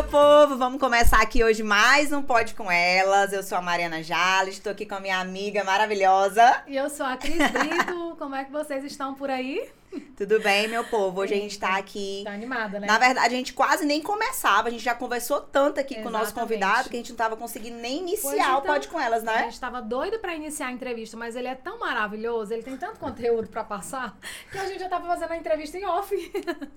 meu povo! Vamos começar aqui hoje mais um Pode Com Elas. Eu sou a Mariana Jales, estou aqui com a minha amiga maravilhosa. E eu sou a Cris Brito. Como é que vocês estão por aí? Tudo bem, meu povo? Hoje a gente tá aqui. Tá animada, né? Na verdade, a gente quase nem começava. A gente já conversou tanto aqui Exatamente. com o nosso convidado que a gente não tava conseguindo nem iniciar então, o Pode Com Elas, né? A gente tava doido pra iniciar a entrevista, mas ele é tão maravilhoso, ele tem tanto conteúdo pra passar, que a gente já tava fazendo a entrevista em off.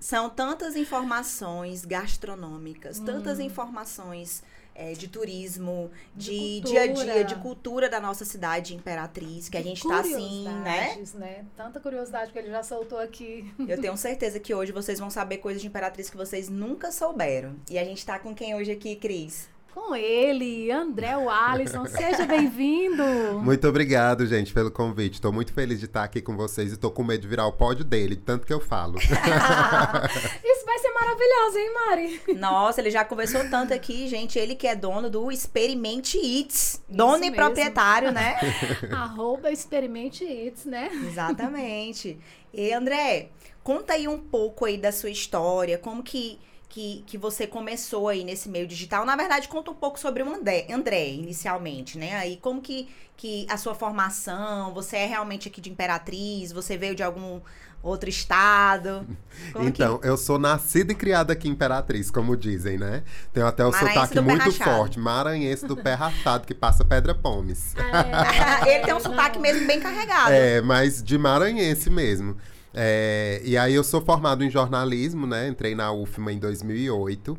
São tantas informações gastronômicas, hum. tantas informações é, de turismo, de, de dia a dia, de cultura da nossa cidade Imperatriz, que a gente está assim, né? né? Tanta curiosidade que ele já soltou aqui. Eu tenho certeza que hoje vocês vão saber coisas de Imperatriz que vocês nunca souberam. E a gente está com quem hoje aqui, Cris? Com ele, André Alisson. Seja bem-vindo. Muito obrigado, gente, pelo convite. Estou muito feliz de estar aqui com vocês e estou com medo de virar o pódio dele, tanto que eu falo. Isso vai ser maravilhoso, hein, Mari? Nossa, ele já conversou tanto aqui, gente. Ele que é dono do Experimente Eats. Dono Isso e mesmo. proprietário, né? Arroba Experimente Eats, né? Exatamente. E, André, conta aí um pouco aí da sua história, como que que, que você começou aí nesse meio digital. Na verdade, conta um pouco sobre o André, André inicialmente, né? Aí como que, que a sua formação, você é realmente aqui de Imperatriz, você veio de algum outro estado? Como então, que... eu sou nascida e criada aqui em Imperatriz, como dizem, né? Tenho até o Maranhense sotaque muito forte, maranhense do pé rachado, que passa pedra pomes. É, ele tem um sotaque mesmo bem carregado. É, mas de maranhense mesmo. É, e aí eu sou formado em jornalismo, né? Entrei na UFMA em 2008.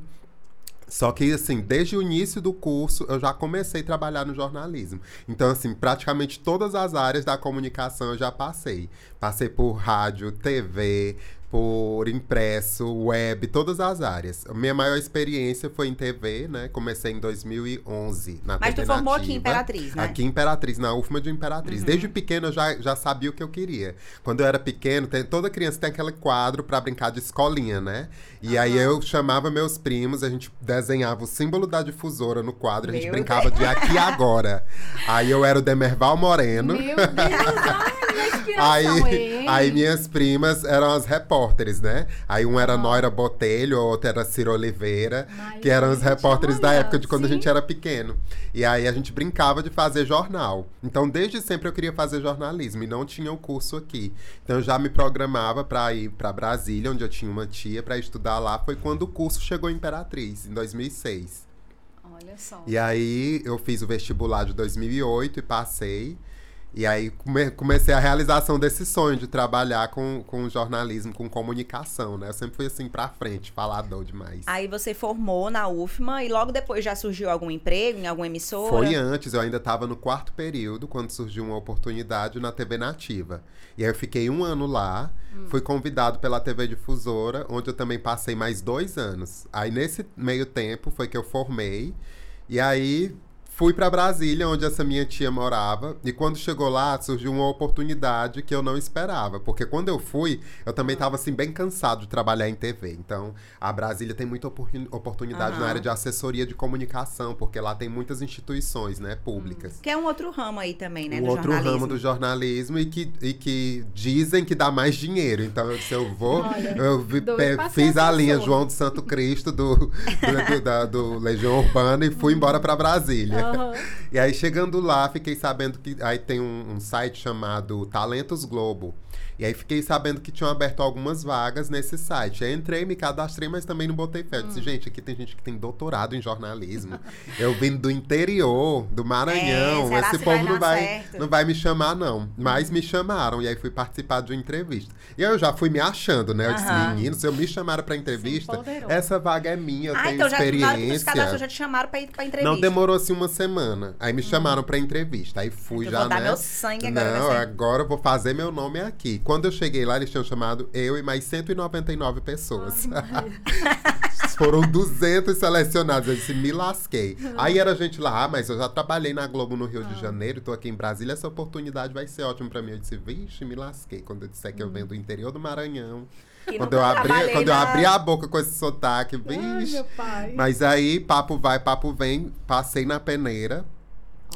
Só que, assim, desde o início do curso, eu já comecei a trabalhar no jornalismo. Então, assim, praticamente todas as áreas da comunicação eu já passei. Passei por rádio, TV, por impresso, web, todas as áreas. A minha maior experiência foi em TV, né? Comecei em 2011 na Mas TV tu formou nativa, aqui em Imperatriz, né? Aqui em Imperatriz, na UFMA de Imperatriz. Uhum. Desde pequeno eu já, já sabia o que eu queria. Quando eu era pequeno, tem, toda criança tem aquele quadro para brincar de escolinha, né? E uhum. aí eu chamava meus primos, a gente desenhava o símbolo da difusora no quadro, Meu a gente Deus. brincava de aqui agora. aí eu era o Demerval Moreno. Meu Deus, ai, aí, aí minhas primas eram as repórteres né? Aí um era ah. Noira Botelho, outro era Ciro Oliveira, Mas, que eram os repórteres olha, da época de quando sim. a gente era pequeno. E aí a gente brincava de fazer jornal. Então, desde sempre eu queria fazer jornalismo e não tinha o curso aqui. Então, eu já me programava para ir para Brasília, onde eu tinha uma tia, para estudar lá. Foi quando o curso chegou em Imperatriz, em 2006. Olha só. E aí eu fiz o vestibular de 2008 e passei. E aí come, comecei a realização desse sonho de trabalhar com, com jornalismo, com comunicação, né? Eu sempre fui assim pra frente, falador demais. Aí você formou na UFMA e logo depois já surgiu algum emprego em alguma emissora? Foi antes, eu ainda estava no quarto período, quando surgiu uma oportunidade na TV Nativa. E aí eu fiquei um ano lá, hum. fui convidado pela TV Difusora, onde eu também passei mais dois anos. Aí nesse meio tempo foi que eu formei. E aí Fui para Brasília, onde essa minha tia morava, e quando chegou lá, surgiu uma oportunidade que eu não esperava, porque quando eu fui, eu também estava assim bem cansado de trabalhar em TV. Então, a Brasília tem muita oportunidade uhum. na área de assessoria de comunicação, porque lá tem muitas instituições, né, públicas. Que é um outro ramo aí também, né, um outro ramo do jornalismo e que, e que dizem que dá mais dinheiro. Então, se eu vou, Olha, eu vi, fiz a linha João de Santo Cristo do, do, do, da, do Legião Urbana e fui embora para Brasília. Uhum. e aí, chegando lá, fiquei sabendo que aí tem um, um site chamado Talentos Globo. E aí fiquei sabendo que tinham aberto algumas vagas nesse site. Aí entrei, me cadastrei, mas também não botei fé. Hum. disse, gente, aqui tem gente que tem doutorado em jornalismo. eu vim do interior, do Maranhão. É, Esse povo vai não, vai, não vai me chamar, não. Mas me chamaram. E aí fui participar de uma entrevista. E aí eu já fui me achando, né? Eu disse, menino, se eu me chamaram pra entrevista, essa vaga é minha, eu ah, tenho então experiência. Já, já, já te chamaram pra ir pra entrevista. Não demorou assim uma semana. Aí me hum. chamaram pra entrevista. Aí fui já, vou né? Dar meu sangue agora. Não, agora eu vou fazer meu nome aqui. Quando eu cheguei lá, eles tinham chamado eu e mais 199 pessoas. Foram 200 selecionados. Eu disse, me lasquei. Aí era gente lá, ah, mas eu já trabalhei na Globo no Rio de ah. Janeiro, tô aqui em Brasília, essa oportunidade vai ser ótima pra mim. Eu disse, vixe, me lasquei. Quando eu disser que eu venho do interior do Maranhão. Quando eu, abri, quando eu abri a boca com esse sotaque, vixe. Ai, mas aí, papo vai, papo vem, passei na peneira.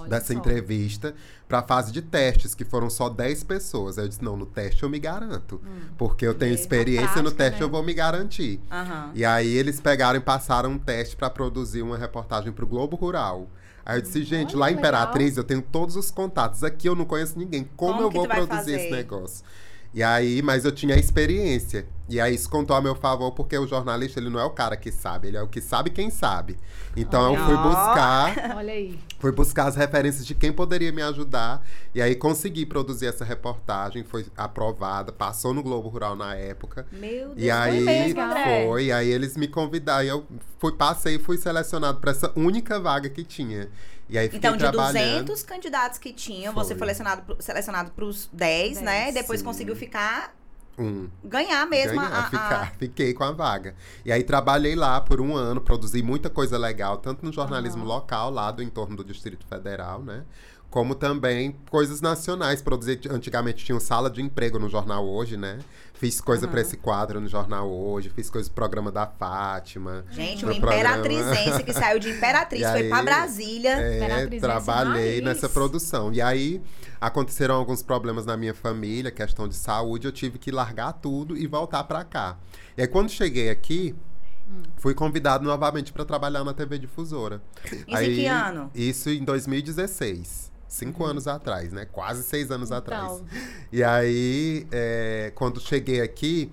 Olha dessa só. entrevista para a fase de testes, que foram só 10 pessoas. Aí eu disse, não, no teste eu me garanto. Hum. Porque eu tenho experiência, prática, no teste né? eu vou me garantir. Uhum. E aí eles pegaram e passaram um teste para produzir uma reportagem para o Globo Rural. Aí eu disse, gente, Olha, lá em Imperatriz legal. eu tenho todos os contatos. Aqui eu não conheço ninguém. Como, Como eu vou produzir esse negócio? E aí, mas eu tinha experiência. E aí isso contou a meu favor, porque o jornalista, ele não é o cara que sabe, ele é o que sabe quem sabe. Então Olha. eu fui buscar. Olha aí. Fui buscar as referências de quem poderia me ajudar. E aí consegui produzir essa reportagem, foi aprovada, passou no Globo Rural na época. Meu Deus, e aí foi, mesmo, foi, e aí eles me convidaram, e eu fui, passei e fui selecionado para essa única vaga que tinha. E aí então, de 200 candidatos que tinham, foi. você foi selecionado, selecionado para os 10, 10, né? Depois sim. conseguiu ficar um. Ganhar mesmo Ganhar, a, ficar, a... Fiquei com a vaga. E aí trabalhei lá por um ano, produzi muita coisa legal, tanto no jornalismo uhum. local, lá do entorno do Distrito Federal, né? como também coisas nacionais. Produzir, antigamente tinha sala de emprego no jornal hoje, né? Fiz coisa uhum. para esse quadro no jornal hoje, fiz coisa pro programa da Fátima. Gente, o Imperatrizense que saiu de Imperatriz, foi para Brasília. É, trabalhei nessa produção. E aí aconteceram alguns problemas na minha família, questão de saúde, eu tive que largar tudo e voltar para cá. E aí quando cheguei aqui, Hum. Fui convidado novamente para trabalhar na TV Difusora. Isso aí, em que ano? Isso em 2016 cinco uhum. anos atrás, né? Quase seis anos então. atrás. E aí, é, quando cheguei aqui,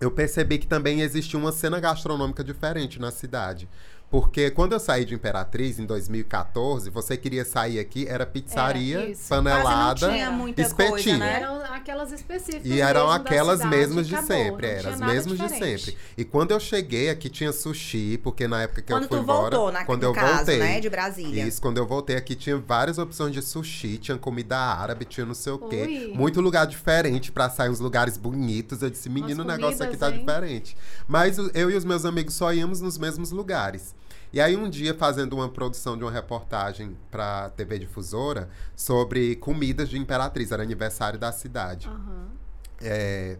eu percebi que também existia uma cena gastronômica diferente na cidade. Porque quando eu saí de Imperatriz em 2014, você queria sair aqui, era pizzaria, era panelada, espetinho. Coisa, né? Eram aquelas específicas. E eram aquelas mesmas de acabou, sempre, eram as mesmas diferente. de sempre. E quando eu cheguei aqui tinha sushi, porque na época que quando eu fui embora, voltou, na, quando eu caso, voltei, né, de Brasília. Isso, quando eu voltei aqui tinha várias opções de sushi, tinha comida árabe, tinha não sei o quê, Ui. muito lugar diferente para sair uns lugares bonitos. Eu disse, menino, o negócio aqui tá hein? diferente. Mas eu e os meus amigos só íamos nos mesmos lugares. E aí um dia fazendo uma produção de uma reportagem para TV Difusora sobre comidas de Imperatriz, era aniversário da cidade. Uhum. É,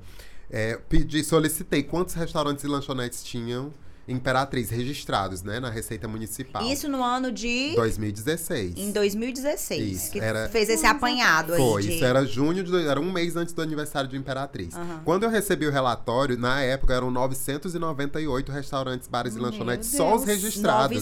é, pedi, solicitei quantos restaurantes e lanchonetes tinham Imperatriz registrados, né, na Receita Municipal. Isso no ano de 2016. Em 2016, isso, que era... fez esse apanhado aí. Foi, de... isso era junho de, era um mês antes do aniversário de Imperatriz. Uhum. Quando eu recebi o relatório, na época eram 998 restaurantes, bares e lanchonetes só os registrados.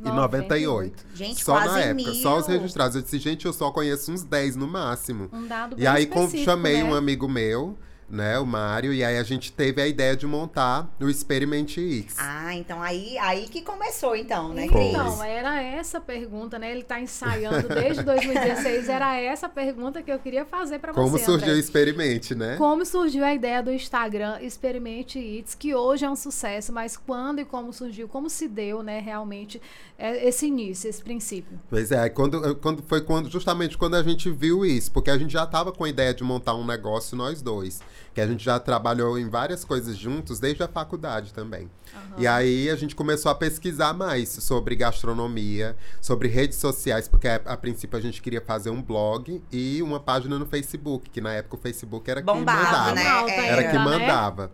998. Gente, só na época, mil. só os registrados. Eu disse, gente, eu só conheço uns 10 no máximo. Um dado bem E aí chamei né? um amigo meu né, o Mário, e aí a gente teve a ideia de montar o Experiment X. Ah, então aí, aí que começou então, né, Cris? Então, era essa pergunta, né? Ele está ensaiando desde 2016, era essa pergunta que eu queria fazer para você, Como surgiu André. o Experiment, né? Como surgiu a ideia do Instagram Experiment Eats, que hoje é um sucesso, mas quando e como surgiu, como se deu, né, realmente é, esse início, esse princípio? Pois é, quando, quando foi quando justamente quando a gente viu isso, porque a gente já estava com a ideia de montar um negócio nós dois que a gente já trabalhou em várias coisas juntos desde a faculdade também. Uhum. E aí a gente começou a pesquisar mais sobre gastronomia, sobre redes sociais, porque a, a, princípio a gente queria fazer um blog e uma página no Facebook, que na época o Facebook era Bombava, quem mandava. Né? Era, que mandava. Né?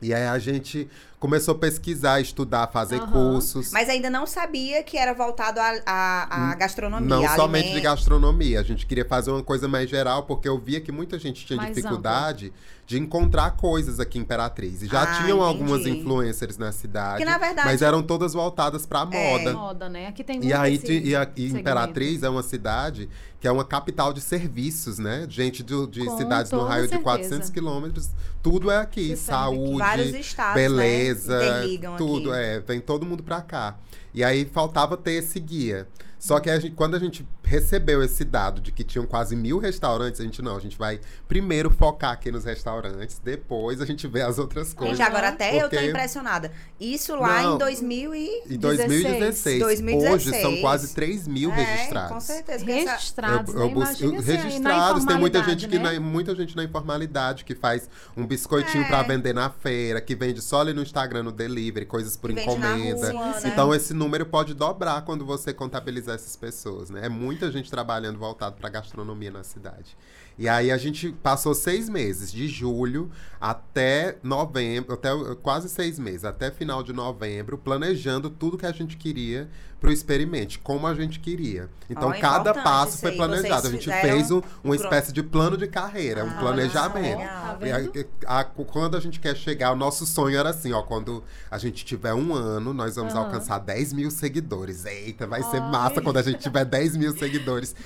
E aí a gente começou a pesquisar, estudar, fazer uhum. cursos. Mas ainda não sabia que era voltado à gastronomia. Não somente de gastronomia. A gente queria fazer uma coisa mais geral, porque eu via que muita gente tinha mais dificuldade amplo. de encontrar coisas aqui em Imperatriz. E já ah, tinham entendi. algumas influencers na cidade. Que, na verdade, mas eram todas voltadas para é. moda. moda, né? Aqui tem e aí e, a, e Imperatriz é uma cidade que é uma capital de serviços, né? Gente de, de cidades no raio certeza. de 400 quilômetros, tudo é aqui. Saúde, né? Né? tudo. Aqui. É, vem todo mundo pra cá. E aí faltava ter esse guia. Só que a gente, quando a gente recebeu esse dado de que tinham quase mil restaurantes, a gente não, a gente vai primeiro focar aqui nos restaurantes, depois a gente vê as outras coisas. Gente, agora até porque... eu tô impressionada. Isso lá não, em 2016. Em 2016. 2016. Hoje são quase 3 mil é, registrados. Com certeza. Registrados, eu, eu, né? eu, Registrados, tem muita gente, né? que na, muita gente na informalidade que faz um biscoitinho é. para vender na feira, que vende só ali no Instagram, no delivery, coisas por que encomenda. Rua, né? Então esse número pode dobrar quando você contabilizar essas pessoas, né? É muita gente trabalhando voltado para gastronomia na cidade. E aí a gente passou seis meses, de julho até novembro, até quase seis meses, até final de novembro, planejando tudo que a gente queria para o experimente, como a gente queria. Então, oh, cada passo foi planejado. A gente fez um, uma espécie de plano de carreira, ah, um planejamento. Tá a, a, quando a gente quer chegar, o nosso sonho era assim, ó, quando a gente tiver um ano, nós vamos uhum. alcançar 10 mil seguidores. Eita, vai Ai. ser massa quando a gente tiver 10 mil seguidores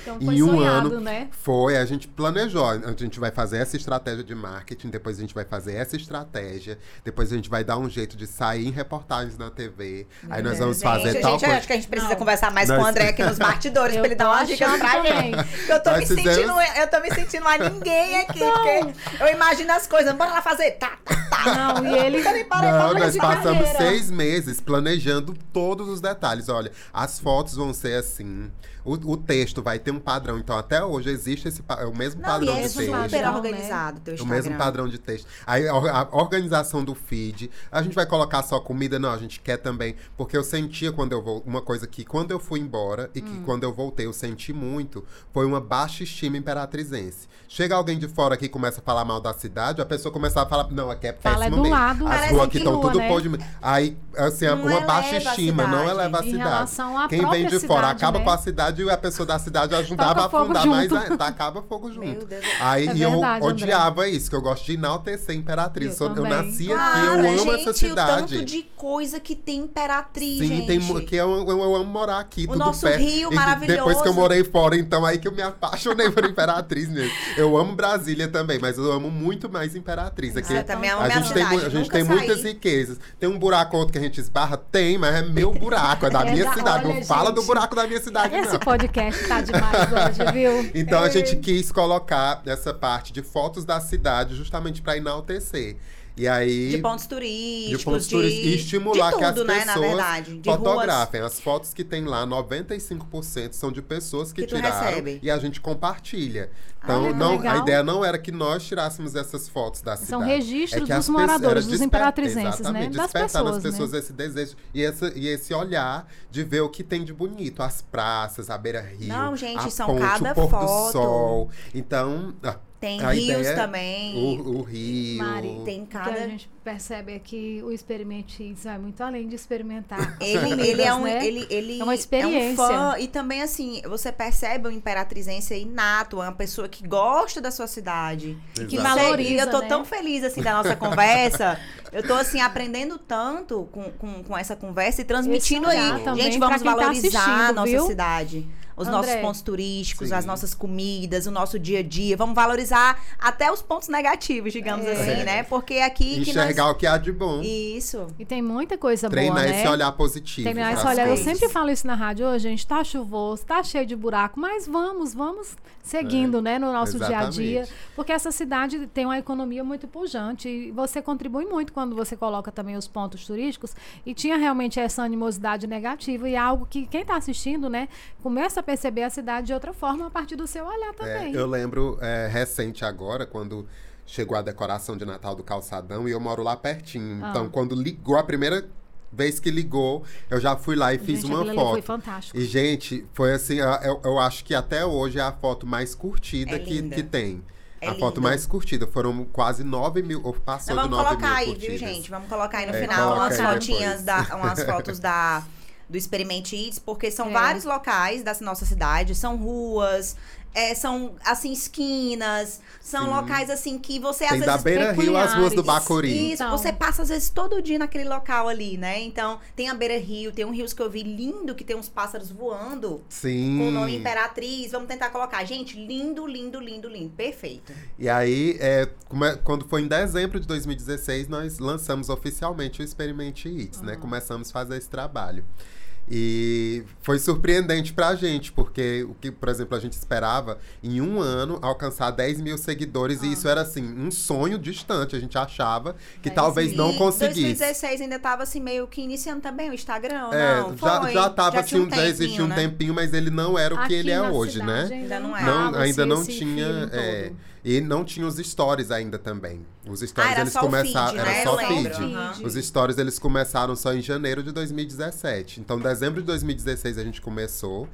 então, em um sonhado, ano. Né? Foi, a gente planejou. A gente vai fazer essa estratégia de marketing, depois a gente vai fazer essa estratégia, depois a gente vai dar um jeito de sair em reportagens na TV. Aí nós vamos fazer gente, tal gente, coisa. Acho que a gente precisa não. conversar mais nós... com o André aqui nos bastidores pra ele dar umas dicas pra também. gente. Eu tô nós me fizemos... sentindo, eu tô me sentindo a ninguém aqui, não. porque eu imagino as coisas. Bora lá fazer. Tá, tá, tá. Não, e ele. Não, nós passamos carreira. seis meses planejando todos os detalhes. Olha, as fotos vão ser assim. O, o, texto vai ter um padrão. Então, até hoje existe esse é o mesmo não, padrão e é de texto. super organizado teu Instagram. O mesmo padrão de texto. Aí, a, organização do feed. A gente vai colocar só comida? Não, a gente quer também. Porque eu sentia quando eu vou. Uma coisa que quando eu fui embora e que hum. quando eu voltei eu senti muito foi uma baixa estima imperatrizense. Chega alguém de fora aqui e começa a falar mal da cidade, a pessoa começa a falar, não, aqui é péssimo Fala é do mesmo. Lado, As ruas aqui estão tudo né? pôr de... Aí, assim, não uma baixa estima, não eleva a cidade. Quem vem de fora acaba né? com a cidade e a pessoa da cidade ajudava a afundar mais, tacava fogo junto. Aí é e eu verdade, odiava André. isso, que eu gosto de enaltecer Imperatriz. Eu, eu, nasci aqui, eu amo gente, essa cidade. O tanto de coisa que tem Imperatriz, Sim, gente. tem que eu, eu, eu, amo morar aqui, o tudo nosso perto. Rio e maravilhoso. Depois que eu morei fora, então aí que eu me apaixonei por Imperatriz mesmo. Eu amo Brasília também, mas eu amo muito mais Imperatriz. Aqui, Você também ama a gente cidade, tem, a gente tem muitas riquezas. Tem um buraco outro que a gente esbarra? Tem, mas é meu buraco, é da é minha da, cidade. Olha, não gente, fala do buraco da minha cidade, esse não. Podcast tá demais hoje, viu? então a gente quis colocar essa parte de fotos da cidade justamente para enaltecer. E aí, de pontos turísticos, de pontos de, turísticos e estimular tudo, que as né, pessoas fotografem. Ruas... As fotos que tem lá, 95% são de pessoas que, que tiraram e a gente compartilha. Então, não, a ideia não era que nós tirássemos essas fotos da cidade. São registros é dos moradores, dos imperatrizenses, né? Das despertar pessoas, nas pessoas né? esse desejo e, essa, e esse olhar de ver o que tem de bonito. As praças, a beira-rio, Não, gente, a são ponte, cada o pôr foto. do sol. Então, tem a rios ideia, também. O, o rio. Mari, tem cada... O que a gente percebe é que o Experimente vai muito além de experimentar. Ele, ele é um, né? ele, ele é uma experiência. É um fã, e também, assim, você percebe o imperatrizense inato, é uma pessoa que gosta da sua cidade. Exato. Que valoriza, E eu tô né? tão feliz, assim, da nossa conversa. Eu tô, assim, aprendendo tanto com, com, com essa conversa e transmitindo aí. Gente, vamos tá valorizar tá a nossa viu? cidade os André, nossos pontos turísticos, sim. as nossas comidas, o nosso dia a dia. Vamos valorizar até os pontos negativos, digamos é. assim, né? Porque aqui Enxergar que nós... o que há de bom. Isso. E tem muita coisa Treinar boa, né? Treinar esse olhar positivo. Treinar esse olhar. Eu sempre falo isso na rádio. Hoje, gente, tá chuvoso, tá cheio de buraco, mas vamos, vamos seguindo, é. né, no nosso Exatamente. dia a dia. Porque essa cidade tem uma economia muito pujante e você contribui muito quando você coloca também os pontos turísticos e tinha realmente essa animosidade negativa e é algo que quem está assistindo, né, começa a perceber a cidade de outra forma a partir do seu olhar é, também. É, eu lembro é, recente agora, quando chegou a decoração de Natal do calçadão e eu moro lá pertinho. Ah. Então, quando ligou a primeira vez que ligou, eu já fui lá e fiz gente, uma foto. Foi fantástico. E, gente, foi assim, eu, eu acho que até hoje é a foto mais curtida é que, que tem. É a lindo. foto mais curtida. Foram quase 9 mil. Ou passou Não, de 9 mil. Vamos colocar aí, curtidas. viu, gente? Vamos colocar aí no é, final umas fotinhas da, umas fotos da do Experimente Eats, porque são é. vários locais da nossa cidade, são ruas, é, são, assim, esquinas, são Sim. locais, assim, que você Tem às da vezes... Beira Rio às ruas do Bacuri. Isso, então. você passa, às vezes, todo dia naquele local ali, né? Então, tem a Beira Rio, tem um rios que eu vi lindo, que tem uns pássaros voando. Sim. Com o nome Imperatriz, vamos tentar colocar. Gente, lindo, lindo, lindo, lindo, perfeito. E aí, é, é quando foi em dezembro de 2016, nós lançamos oficialmente o Experimente Eats, uhum. né? Começamos a fazer esse trabalho. E foi surpreendente pra gente, porque o que, por exemplo, a gente esperava em um ano alcançar 10 mil seguidores, ah. e isso era assim, um sonho distante. A gente achava que talvez não conseguisse. Em 2016 ainda tava assim, meio que iniciando também o Instagram, é, não? Já, foi? já tava já assim, um já existia um né? tempinho, mas ele não era o Aqui que ele é hoje, né? Ainda não era. Não, ainda não tinha. É, e não tinha os stories ainda também. Os stories ah, eles começaram. Feed, era né? só feed. Uhum. Os stories eles começaram só em janeiro de 2017. Então, dezembro de 2016 a gente começou.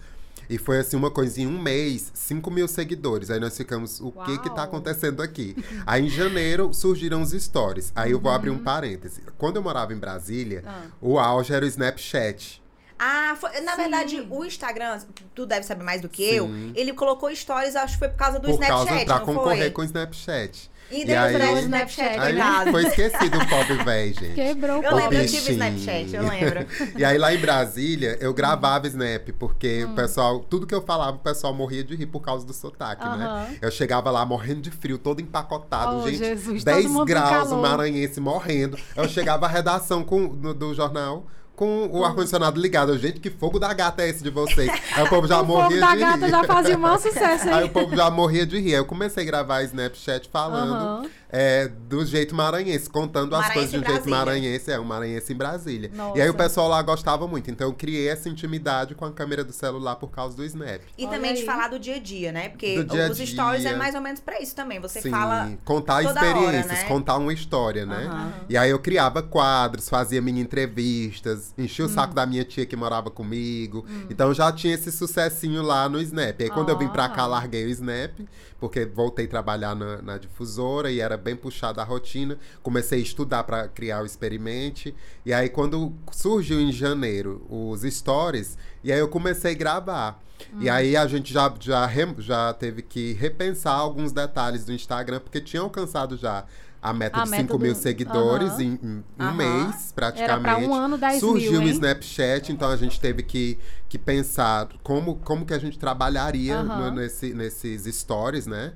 E foi assim, uma coisa em um mês, 5 mil seguidores. Aí nós ficamos, o Uau. que que tá acontecendo aqui? Aí em janeiro surgiram os stories. Aí eu vou abrir um uhum. parêntese. Quando eu morava em Brasília, ah. o auge era o Snapchat. Ah, foi, na Sim. verdade, o Instagram, tu deve saber mais do que Sim. eu, ele colocou stories, acho que foi por causa do por Snapchat. Causa, pra concorrer foi? com o Snapchat. E, e aí, o Snapchat, aí foi esquecido o pobre velho, gente. Quebrou o Eu lembro, eu tive Snapchat, eu lembro. e aí lá em Brasília, eu gravava Snap, porque hum. o pessoal, tudo que eu falava, o pessoal morria de rir por causa do sotaque, uh -huh. né? Eu chegava lá morrendo de frio, todo empacotado, oh, gente. Jesus, 10 graus, o maranhense morrendo. Eu chegava à redação com, no, do jornal com o ar-condicionado ligado. Gente, que fogo da gata é esse de vocês? Aí o povo já o morria de rir. fogo da gata já fazia um sucesso aí. Aí o povo já morria de rir. Aí eu comecei a gravar Snapchat falando... Uhum é, do jeito maranhense, contando maranhense as coisas de um jeito maranhense, é, um maranhense em Brasília. Nossa. E aí o pessoal lá gostava muito. Então eu criei essa intimidade com a câmera do celular por causa do Snap. E Olha também aí. de falar do dia a dia, né? Porque dia os stories é mais ou menos pra isso também. Você Sim, fala. Contar experiências, hora, né? contar uma história, né? Uhum. E aí eu criava quadros, fazia mini entrevistas, enchia o hum. saco da minha tia que morava comigo. Hum. Então já tinha esse sucessinho lá no Snap. Aí quando oh. eu vim pra cá, larguei o Snap, porque voltei a trabalhar na, na difusora e era bem puxada a rotina. Comecei a estudar para criar o experimente. E aí, quando surgiu em janeiro os stories, e aí eu comecei a gravar. Hum. E aí a gente já, já, já teve que repensar alguns detalhes do Instagram, porque tinha alcançado já a meta a de 5 mil do... seguidores uhum. em, em um uhum. mês, praticamente. Era um ano, 10 Surgiu mil, o Snapchat, então a gente teve que, que pensar como, como que a gente trabalharia no, nesse, nesses stories, né?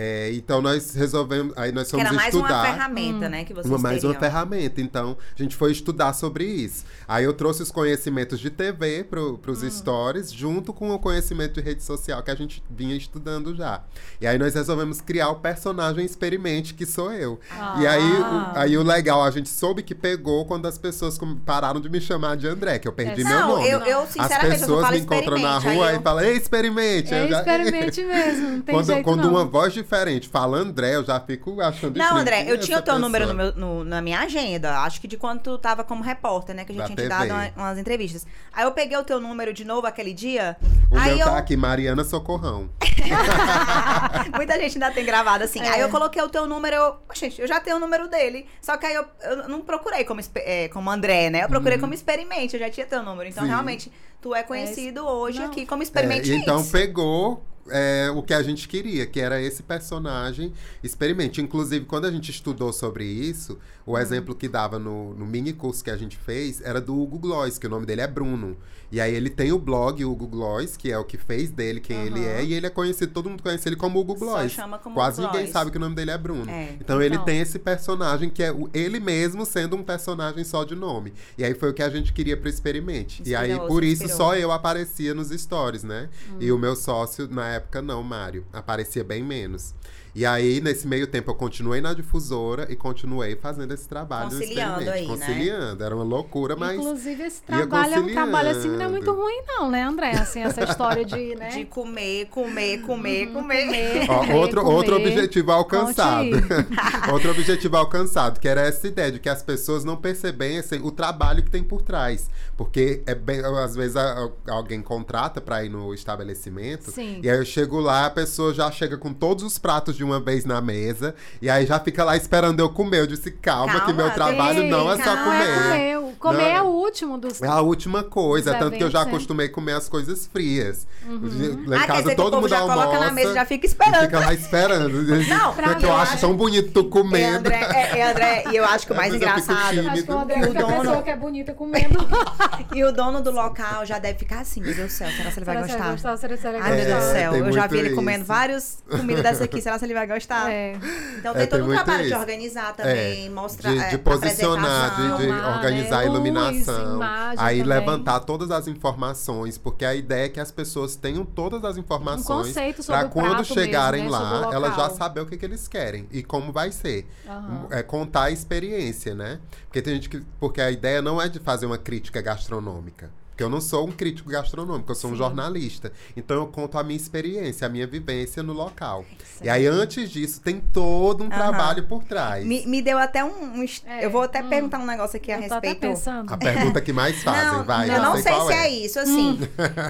É, então nós resolvemos, aí nós fomos que era mais estudar. uma ferramenta, hum. né, que vocês uma, Mais teriam. uma ferramenta, então a gente foi estudar sobre isso. Aí eu trouxe os conhecimentos de TV para os hum. stories, junto com o conhecimento de rede social que a gente vinha estudando já. E aí nós resolvemos criar o personagem experimente, que sou eu. Ah. E aí o, aí o legal, a gente soube que pegou quando as pessoas pararam de me chamar de André, que eu perdi é. meu não, nome. Eu, eu, as pessoas me encontram na rua eu... e falam, ei, experimente. É, já... experimente mesmo, quando, quando uma voz diferente. Fala André, eu já fico achando Não, André, eu tinha o teu pessoa. número no meu, no, na minha agenda. Acho que de quando tu tava como repórter, né? Que a gente da tinha TV. te dado uma, umas entrevistas. Aí eu peguei o teu número de novo aquele dia. O aí meu eu... tá aqui, Mariana Socorrão. Muita gente ainda tem gravado assim. É. Aí eu coloquei o teu número, eu, gente, eu já tenho o número dele. Só que aí eu, eu não procurei como, é, como André, né? Eu procurei uhum. como experimente, eu já tinha teu número. Então, Sim. realmente, tu é conhecido é hoje não. aqui como experimente. É, então pegou é, o que a gente queria, que era esse personagem experimente. Inclusive, quando a gente estudou sobre isso, o uhum. exemplo que dava no, no mini curso que a gente fez era do Hugo Gloss, que o nome dele é Bruno. E aí ele tem o blog Hugo Gloss, que é o que fez dele quem uhum. ele é, e ele é conhecido, todo mundo conhece ele como Hugo Gloss. Como Quase Gloss. ninguém sabe que o nome dele é Bruno. É. Então, então, ele tem esse personagem que é o, ele mesmo sendo um personagem só de nome. E aí foi o que a gente queria pro Experimente. Inspirou, e aí, por isso, inspirou. só eu aparecia nos stories, né? E o meu sócio, na época, não, Mário. Aparecia bem menos. E aí, nesse meio tempo, eu continuei na difusora e continuei fazendo esse trabalho. Conciliando aí, né? Conciliando. Né? Era uma loucura, mas. Inclusive, esse trabalho é um trabalho assim, não é muito ruim, não, né, André? Assim, essa história de, né? De comer, comer, comer, uhum, comer. comer, Ó, outro, comer. outro objetivo alcançado. outro objetivo alcançado, que era essa ideia de que as pessoas não percebessem o trabalho que tem por trás. Porque é bem, às vezes a, alguém contrata para ir no estabelecimento. Sim. E aí eu chego lá, a pessoa já chega com todos os pratos de uma vez na mesa. E aí já fica lá esperando eu comer. Eu disse, calma, calma que meu trabalho não é só comer. Não, comer não, é o último dos. É a última coisa. Tanto que eu já acostumei comer as coisas frias. Uhum. Lá em ah, casa dizer, todo mundo já almoça. coloca na mesa já fica esperando. Fica lá esperando. Não, pra que eu, eu acho, tão bonito tu comendo. É, André, é, é, André, e eu acho que o mais engraçado. Acho que o André é a dono... pessoa que é bonita comendo. e o dono do local já deve ficar assim, meu Deus do céu, será que ele vai será gostar? Será Ai, meu Deus do céu, eu já vi ele comendo várias comidas dessa aqui, será que ele vai gostar? É. Então tem é, todo tem um trabalho isso. de organizar também, é, mostrar. De, de é, posicionar, de, de organizar a iluminação. Luz, aí também. levantar todas as informações, porque a ideia é que as pessoas tenham todas as informações um para quando chegarem mesmo, né, lá, elas já saber o que, que eles querem e como vai ser. Uhum. É contar a experiência, né? Porque tem gente que. Porque a ideia não é de fazer uma crítica gastronômica. Porque eu não sou um crítico gastronômico, eu sou Sim. um jornalista. Então eu conto a minha experiência, a minha vivência no local. E aí, antes disso, tem todo um uhum. trabalho por trás. Me, me deu até um. um é, eu vou até hum, perguntar um negócio aqui a respeito. A pergunta que mais fazem, não, vai. Eu não sei, sei se é. é isso, assim.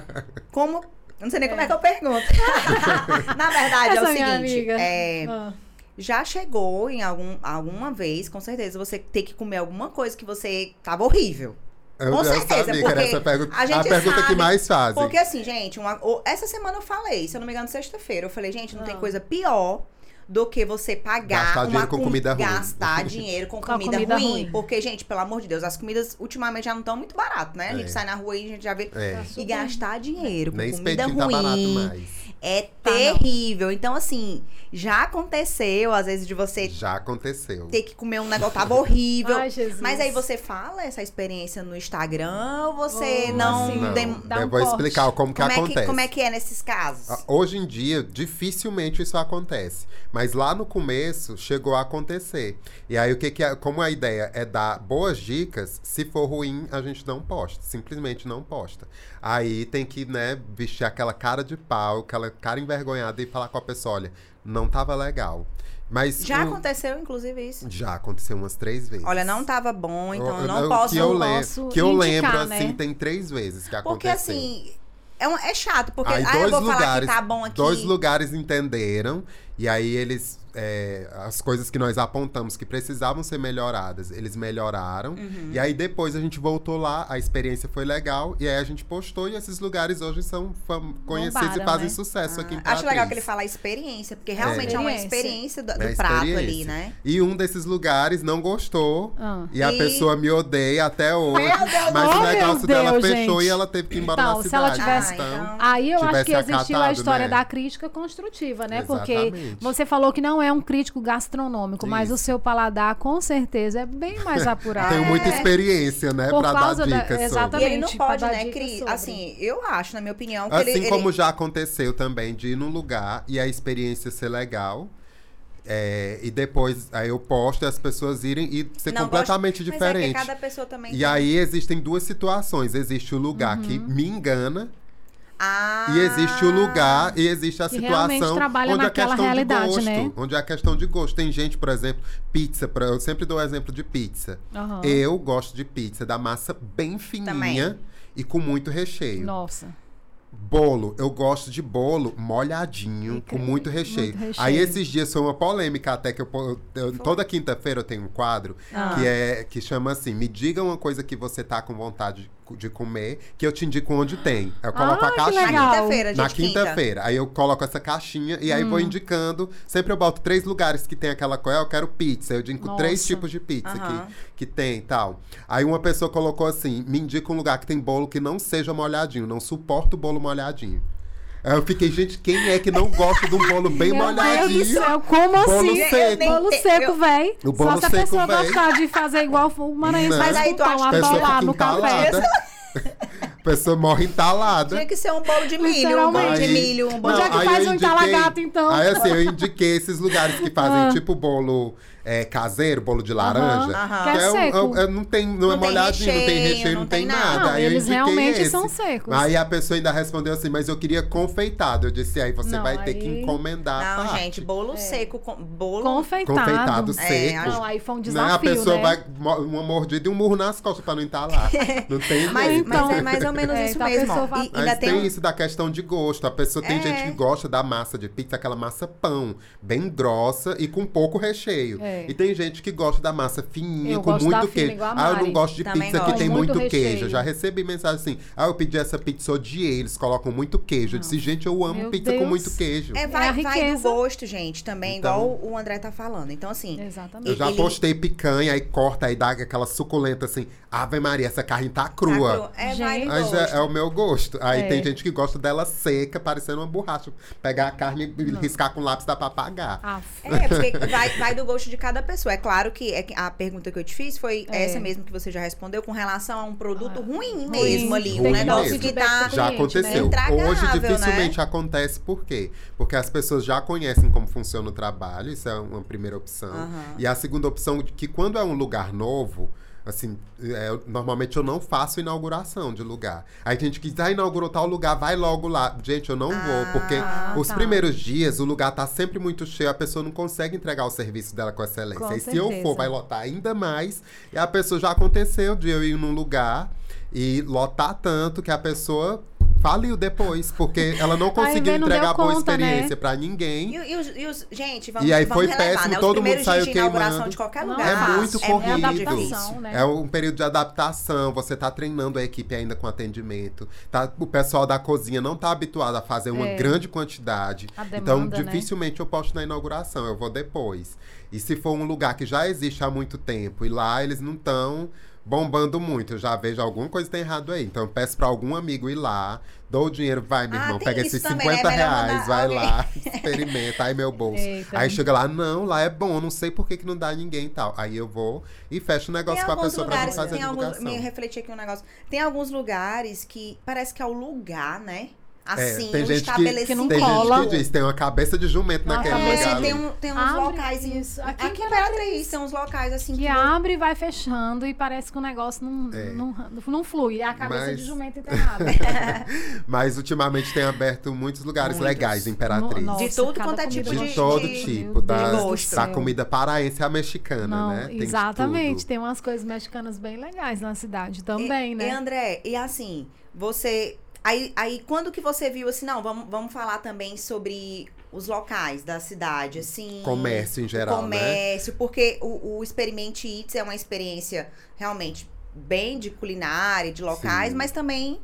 como Não sei nem é. como é que eu pergunto. Na verdade, Essa é o seguinte. É, ah. Já chegou em algum, alguma vez, com certeza, você ter que comer alguma coisa que você tava horrível. Eu, Com certeza, sabia porque essa pergunta, a, gente a pergunta sabe, que mais fazem. Porque assim, gente, uma, essa semana eu falei, se eu não me engano, sexta-feira, eu falei, gente, não, não. tem ah. coisa pior do que você pagar gastar dinheiro com comida ruim. Gastar dinheiro com, com comida, comida ruim. ruim. Porque, gente, pelo amor de Deus, as comidas ultimamente já não estão muito baratas, né? A gente é. sai na rua e a gente já vê. É. E gastar dinheiro com Nem comida ruim. Tá barato mais. É tá, terrível. Não. Então, assim, já aconteceu, às vezes, de você. Já aconteceu. Ter que comer um negócio, tava horrível. Ai, Jesus. Mas aí você fala essa experiência no Instagram ou você oh, não. Assim, não. Dem... Eu um vou corte. explicar como que como acontece. É que, como é que é nesses casos? Ah, hoje em dia, dificilmente isso acontece. Mas lá no começo, chegou a acontecer. E aí, o que, que é. Como a ideia é dar boas dicas, se for ruim, a gente não posta. Simplesmente não posta. Aí tem que, né, vestir aquela cara de pau, aquela cara envergonhada e falar com a pessoa: olha, não tava legal. Mas já um, aconteceu, inclusive, isso? Já aconteceu umas três vezes. Olha, não tava bom, então eu, não eu, posso. Que eu, le posso que eu indicar, lembro, né? assim, tem três vezes que porque, aconteceu. Porque assim, é, um, é chato, porque aí, ah, eu vou lugares, falar que tá bom aqui. Dois lugares entenderam, e aí eles é, as coisas que nós apontamos que precisavam ser melhoradas, eles melhoraram. Uhum. E aí depois a gente voltou lá, a experiência foi legal, e aí a gente postou, e esses lugares hoje são conhecidos Bombaram, e fazem né? sucesso ah, aqui em Acho legal que ele fala experiência, porque realmente é, é uma experiência do, do é prato ali, né? E um desses lugares não gostou, ah. e a e... pessoa me odeia até hoje. mas oh, o negócio dela Deus, fechou gente. e ela teve que ir embora então, da cidade. Se ela tivesse... Ah, então... Aí eu tivesse acho que existiu acatado, a história né? da crítica construtiva, né? Exatamente. Porque você falou que não é é um crítico gastronômico, Isso. mas o seu paladar com certeza é bem mais apurado. Tenho muita experiência, né, para dar dicas da, Exatamente. E ele não pode, né, Cris? Assim, eu acho, na minha opinião, que assim ele, como ele... já aconteceu também de ir num lugar e a experiência ser legal. É, e depois aí eu posto e as pessoas irem e ser não, completamente gosto, diferente. Mas é cada pessoa também e tem. aí existem duas situações. Existe o lugar uhum. que me engana ah, e existe o lugar e existe a situação onde a questão realidade, de gosto, né? onde a questão de gosto. Tem gente, por exemplo, pizza, pra, eu sempre dou o exemplo de pizza. Uhum. Eu gosto de pizza da massa bem fininha Também. e com muito recheio. Nossa. Bolo, eu gosto de bolo molhadinho, com muito recheio. muito recheio. Aí esses dias foi uma polêmica até que eu, eu toda quinta-feira eu tenho um quadro ah. que é que chama assim: "Me diga uma coisa que você tá com vontade de comer, que eu te indico onde tem. Eu coloco ah, a caixinha. Na quinta-feira, Na quinta-feira. Aí eu coloco essa caixinha e aí hum. vou indicando. Sempre eu boto três lugares que tem aquela coisa, eu quero pizza. Eu indico Nossa. três tipos de pizza uhum. que, que tem e tal. Aí uma pessoa colocou assim: me indica um lugar que tem bolo que não seja molhadinho. Não suporto bolo molhadinho. Aí eu fiquei, gente, quem é que não gosta de um bolo bem Meu molhadinho? Deus do céu, como bolo assim? Seco. Bolo seco, velho. Só se a pessoa véi. gostar de fazer igual o Maranhense faz com pão, atolar no café. A pessoa morre entalada. Tinha que ser um bolo de milho, um bolo de milho, um bolo Onde é que faz um entalagato, então? Aí assim, eu indiquei esses lugares que fazem ah. tipo bolo é, caseiro, bolo de laranja. Que, é, é, é, é, não tem, não, não é molhadinho, recheio, não tem recheio, não, não tem, nada. Não, aí eles realmente esse. são secos. Aí a pessoa ainda respondeu assim, mas eu queria confeitado. Eu disse, aí você vai aí... ter que encomendar Não, gente, bolo é. seco, com, bolo... Confeitado. Confeitado seco. Não, aí foi um desafio, né? A pessoa né? vai uma mordida e um murro nas costas pra não entalar. não tem mas, então, mas é mais ou menos isso então mesmo. Vai... Mas tem isso da questão de gosto. A pessoa tem gente que gosta da massa de pizza, aquela massa pão, bem grossa e com pouco recheio. E tem gente que gosto da massa fininha, eu com muito queijo. Ah, eu não gosto de Também pizza gosto. que tem muito, muito queijo. Já recebi mensagem assim: ah, eu pedi essa pizza, odiei. Eles colocam muito queijo. Eu disse, gente, eu amo Meu pizza Deus. com muito queijo. É, vai, é vai do gosto, gente, também, então, igual o André tá falando. Então, assim. Exatamente. Eu já ele... postei picanha, aí corta, aí dá aquela suculenta assim. Ave Maria, essa carne tá crua. Tá É, vai Mas é, é, o meu gosto. Aí é. tem gente que gosta dela seca, parecendo uma borracha. Pegar a carne e riscar com lápis dá pra apagar. É, porque vai, vai do gosto de cada pessoa. É claro que é, a pergunta que eu te fiz foi é. essa mesmo que você já respondeu com relação a um produto ah, ruim mesmo ali. Ruim um negócio mesmo. que tá. Já aconteceu. Né? Hoje dificilmente né? acontece, por quê? Porque as pessoas já conhecem como funciona o trabalho, isso é uma primeira opção. Uhum. E a segunda opção, que quando é um lugar novo, Assim, é, normalmente eu não faço inauguração de lugar. Aí tem gente que diz, ah, inaugurou tal lugar, vai logo lá. Gente, eu não ah, vou, porque tá. os primeiros dias o lugar tá sempre muito cheio, a pessoa não consegue entregar o serviço dela com excelência. Com e certeza. se eu for, vai lotar ainda mais. E a pessoa já aconteceu de eu ir num lugar e lotar tanto que a pessoa faliu depois, porque ela não conseguiu Aí, não entregar boa conta, experiência né? para ninguém. E, e os, e os- gente, vamos E aí vamos foi relevar, péssimo, né? Todo mundo saiu queimando. de qualquer Não, lugar. É fácil. muito é corrido. adaptação, né? É um período de adaptação, você tá treinando a equipe ainda com atendimento. Tá, o pessoal da cozinha não tá habituado a fazer uma É. grande quantidade. A então, demanda, né? dificilmente eu posto na inauguração, eu vou depois. E se for um lugar que já existe há muito tempo e lá eles não estão bombando muito, eu já vejo alguma coisa tem errado aí. Então eu peço pra algum amigo ir lá, dou o dinheiro, vai, meu Ah, irmão, pega esses também, né? 50 Melhor reais, vai alguém. lá, experimenta, aí meu bolso. Eita. Aí chega lá, não, lá é bom, não sei por que, que não dá ninguém e tal. Aí eu vou e fecho o negócio Tem com a pessoa lugares, pra mim fazer tem alguns, me refleti aqui um negócio. Tem alguns lugares que parece que é o lugar, né? Assim, É, tem um gente que, estabelecimento. que não tem cola. gente que diz, tem uma cabeça de jumento Uma naquele cabeça lugar. É, tem, um, tem uns Abre locais em, isso. aqui, Aqui em Imperatriz, tem uns locais assim Que que abre e vai fechando e parece que o negócio não, É. não, não flui. É a cabeça Mas- de jumento enterrada. Mas ultimamente tem aberto muitos lugares Muitos. legais em Imperatriz. No- De nossa, tudo cada quanto é tipo de de- todo de- tipo, Meu da, do gosto. da comida paraense à mexicana, Não, né? Tem de exatamente. Tem umas coisas mexicanas bem legais na cidade também, e, né? E André, e assim, você. Aí, aí quando que você viu assim, não, vamos, vamos falar também sobre os locais da cidade, assim. Comércio em geral, né? comércio, porque o, o Experimente Eats é uma experiência realmente bem de culinária, de locais, Sim. mas também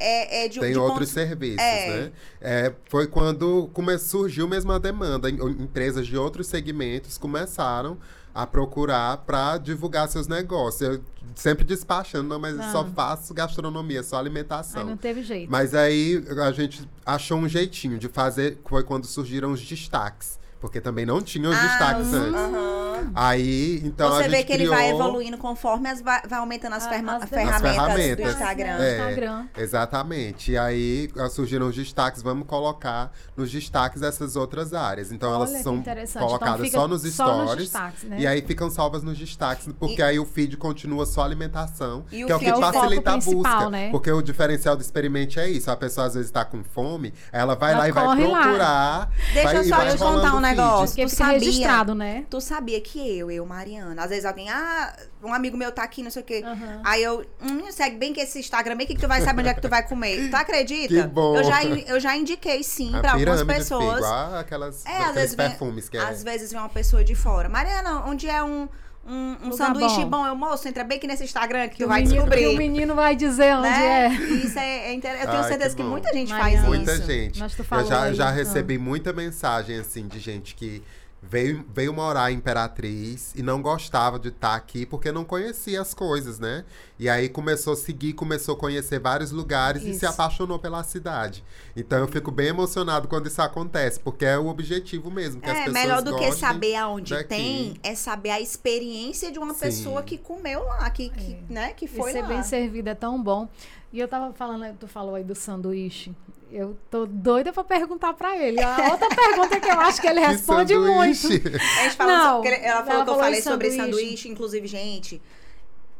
é, é de Tem de outros cons- serviços, É. né? É, foi quando come, surgiu mesmo a demanda. Em- Empresas de outros segmentos começaram a procurar para divulgar seus negócios. Eu sempre despachando, não, mas eu só Ah. faço gastronomia, só alimentação. não teve jeito. Mas aí a gente achou um jeitinho de fazer, foi quando surgiram os destaques. Porque também não tinham os Ah, destaques antes. aham. Aí, então a Você gente vê que ele criou... vai evoluindo conforme as, vai, vai aumentando as, Ah, ferma- as ferramentas, ferramentas. do Instagram. É, Instagram. Exatamente. E aí ah, surgiram os destaques, vamos colocar nos destaques essas outras áreas. Então Olha elas são interessante. colocadas Então, só nos só nos stories. destaques, né? E aí ficam salvas nos destaques, porque E- aí o feed continua só alimentação, E o que é o que é o facilita a busca. né? Porque o diferencial do experimente é isso. A pessoa às vezes está com fome, ela vai Ela lá e vai corre lá. procurar. Deixa vai, eu só vai te contar um feed. negócio. Porque Tu fica sabia? registrado, né? Tu sabia que eu, eu, Mariana, às vezes alguém, ah, um amigo meu tá aqui, não sei o quê. Aham. Aí eu, hum, segue bem que esse Instagram, bem que tu vai saber onde é que tu vai comer. Tu acredita? Que bom. Eu já, eu já indiquei sim A pra algumas pessoas. igual aquelas, É, às vezes vem- perfumes que é. Às vezes vem uma pessoa de fora. Mariana, onde é um, um, um sanduíche bom. bom. Eu, moço, entra bem que nesse Instagram que, Que tu vai menino, descobrir. que o menino vai dizer onde né? é. Isso é, é interessante. Eu tenho Ai, certeza que que, muita gente Mariana. faz Muita isso. gente. Mas tu Eu falou já, aí, já ah. recebi muita mensagem, assim, de gente que veio, veio morar em Imperatriz e não gostava de estar aqui porque não conhecia as coisas, né? E aí começou a seguir, começou a conhecer vários lugares e se Isso. apaixonou pela cidade. Então eu fico bem emocionado quando isso acontece, porque é o objetivo mesmo, que as É, pessoas melhor do que saber aonde daqui. tem, é saber a experiência de uma Sim. pessoa que comeu lá, que, que, É. né, que E foi ser lá. bem servido é tão bom. E eu tava falando, tu falou aí do sanduíche. Eu tô doida pra perguntar pra ele. A outra pergunta que eu acho que ele Que responde muito. A gente falou Não, sobre- ela falou ela que eu falei sobre sanduíche. sanduíche. Inclusive, gente,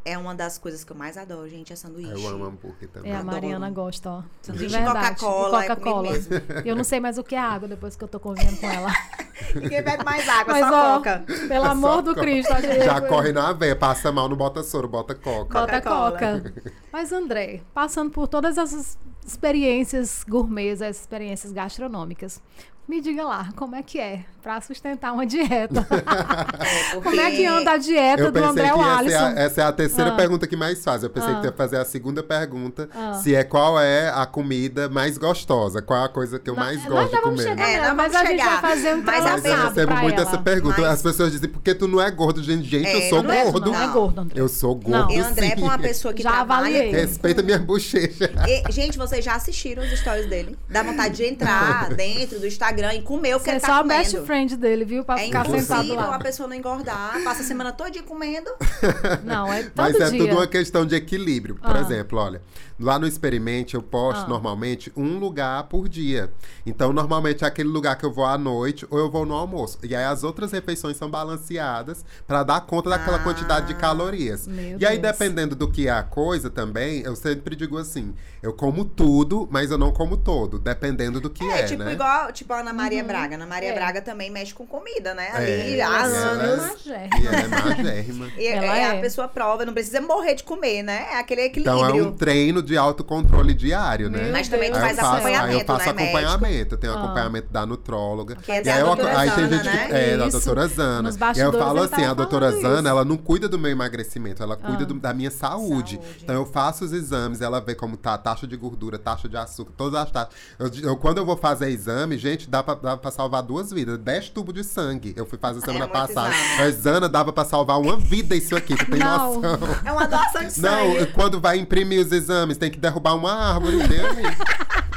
é uma das coisas que eu mais adoro, gente, é sanduíche. Eu amo hambúrguer também. É, a Adoro. Mariana gosta, ó. Sanduíche. Coca-Cola, é Coca-Cola. comigo eu não sei mais o que é água depois que eu tô convivendo com ela. Ninguém bebe mais água, Mas, só ó, coca. pelo amor do Coca. Cristo. a gente- Já corre na veia, passa mal, não bota soro, bota coca. Bota Coca-Cola. coca. Mas, André, passando por todas essas experiências gourmets, essas experiências gastronômicas, me diga lá, como é que é pra sustentar uma dieta? É, porque... Como é que anda a dieta Eu do André que essa é, essa é a terceira Ah. pergunta que mais faz. Eu pensei Ah. que ia fazer a segunda pergunta, Ah. se é qual é a comida mais gostosa, qual é a coisa que eu Não, mais nós gosto de vamos comer. chegar É, nós mas vamos a gente vai fazer um Mas Mas eu recebo muito ela. essa pergunta. Mas- As pessoas dizem, por que tu não é gordo? Gente, gente É, eu sou não é- gordo. Não é Não. gordo, André. Eu sou Não. gordo, E André, sim. pra uma pessoa que Já trabalha... avaliei. Respeita minha bochecha. E, gente, vocês já assistiram os stories dele? Dá vontade de entrar dentro do Instagram e comer o que Você ele é tá só o comendo. best friend dele, viu? Pra É ficar sentado impossível a lá. pessoa não engordar, passa a semana toda comendo. Não, é todo Mas é dia. tudo uma questão de equilíbrio. Por Ah. exemplo, olha, lá no Experimente eu posto Ah. normalmente um lugar por dia. Então, normalmente é aquele lugar que eu vou à noite ou eu vou no almoço. E aí as outras refeições são balanceadas para dar conta daquela Ah. quantidade de calorias. Meu e aí, Deus. dependendo do que é a coisa também, eu sempre digo assim: eu como tudo, mas eu não como todo, dependendo do que é, É, tipo, né? igual, tipo, a Ana Maria uhum. Braga. Ana Maria é. Braga também mexe com comida, né? Ali é, há anos. E ela é magérrima. e ela é, é. a pessoa prova, não precisa morrer de comer, né? É aquele equilíbrio. Então é um treino de autocontrole diário, né? Mas também tu faz faço, acompanhamento, Aí eu faço né, acompanhamento. Eu tenho ah. acompanhamento da nutróloga. Que é da aí, doutora eu, aí tem gente né? que, É, da doutora Zana. E eu falo assim, a doutora Zana, ela não cuida do meu emagrecimento, ela cuida ah. da minha saúde. Então eu faço os exames, ela vê como tá a taxa de gordura, taxa de açúcar, todas as taxas. Eu, quando eu vou fazer exame, gente, dá pra, dá pra salvar duas vidas. Dez tubos de sangue. Eu fui fazer semana é passada. Mas Zana dava pra salvar uma vida isso aqui, tu tem não. noção. É uma doação de sangue. Não, quando vai imprimir os exames, tem que derrubar uma árvore, entendeu?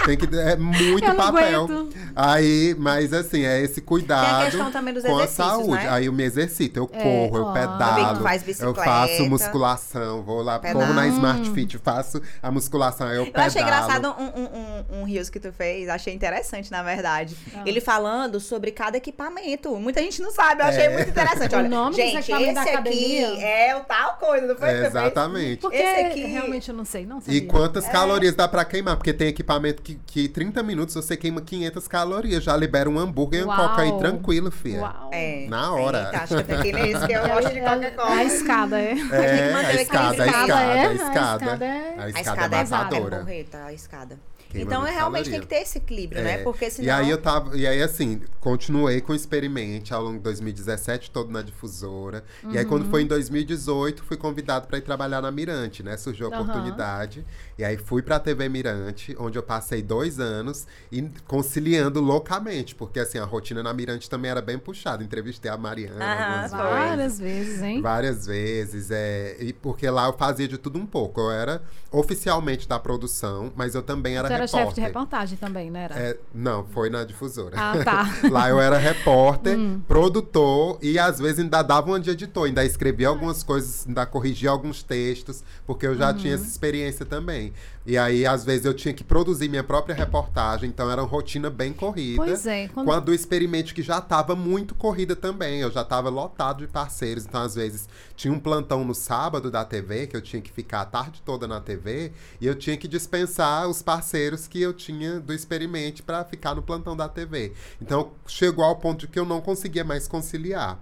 Tem que é muito papel. Aguento. Aí, mas assim, é esse cuidado Tem a questão também dos com a saúde. Né? Aí eu me exercito, eu é, corro, eu pedalo, eu faço musculação, vou lá, como na Smart Fit, faço a musculação, eu, eu pedalo. Eu achei engraçado um, um, um, um rios que tu fez, achei interessante, na verdade. Ah. Ele falando sobre cada equipamento. Muita gente não sabe, eu achei é. muito interessante. Olha, o nome gente, esse aqui é o tal coisa, não foi? É, exatamente. Porque esse aqui... realmente eu não sei, não sei. E quantas é. calorias dá pra queimar? Porque tem equipamento que, que 30 minutos você queima 500 calorias, já libera um hambúrguer e um coca aí tranquilo, filha. Uau. É. Na hora. Eita, acho que tem que isso, que eu gosto de Coca-Cola. A escada, é. É, a escada, a escada, a escada. A escada é amadora. A escada. Então, é, realmente caloria. tem que ter esse equilíbrio, né? é. né? Porque senão... E aí eu tava. E aí, assim, continuei com o experimento ao longo de 2017, todo na difusora. Uhum. E aí, quando foi em 2018, fui convidado para ir trabalhar na Mirante, né? Surgiu a uhum. oportunidade. E aí fui pra TV Mirante, onde eu passei dois anos e conciliando loucamente, porque assim, a rotina na Mirante também era bem puxada. Entrevistei a Mariana ah, várias vezes, hein? Várias vezes, é. E porque lá eu fazia de tudo um pouco. Eu era oficialmente da produção, mas eu também era era chefe de reportagem também, né? Era? É, não, foi na difusora. Ah, tá. Lá eu era repórter, hum. produtor e às vezes ainda dava um de editor, ainda escrevia algumas coisas, ainda corrigia alguns textos, porque eu já uhum. tinha essa experiência também. E aí, às vezes, eu tinha que produzir minha própria reportagem, então era uma rotina bem corrida. Pois é. Quando... Com a do experimento que já estava muito corrida também. Eu já estava lotado de parceiros. Então, às vezes, tinha um plantão no sábado da TV, que eu tinha que ficar a tarde toda na TV, e eu tinha que dispensar os parceiros que eu tinha do experimento para ficar no plantão da TV. Então, chegou ao ponto de que eu não conseguia mais conciliar.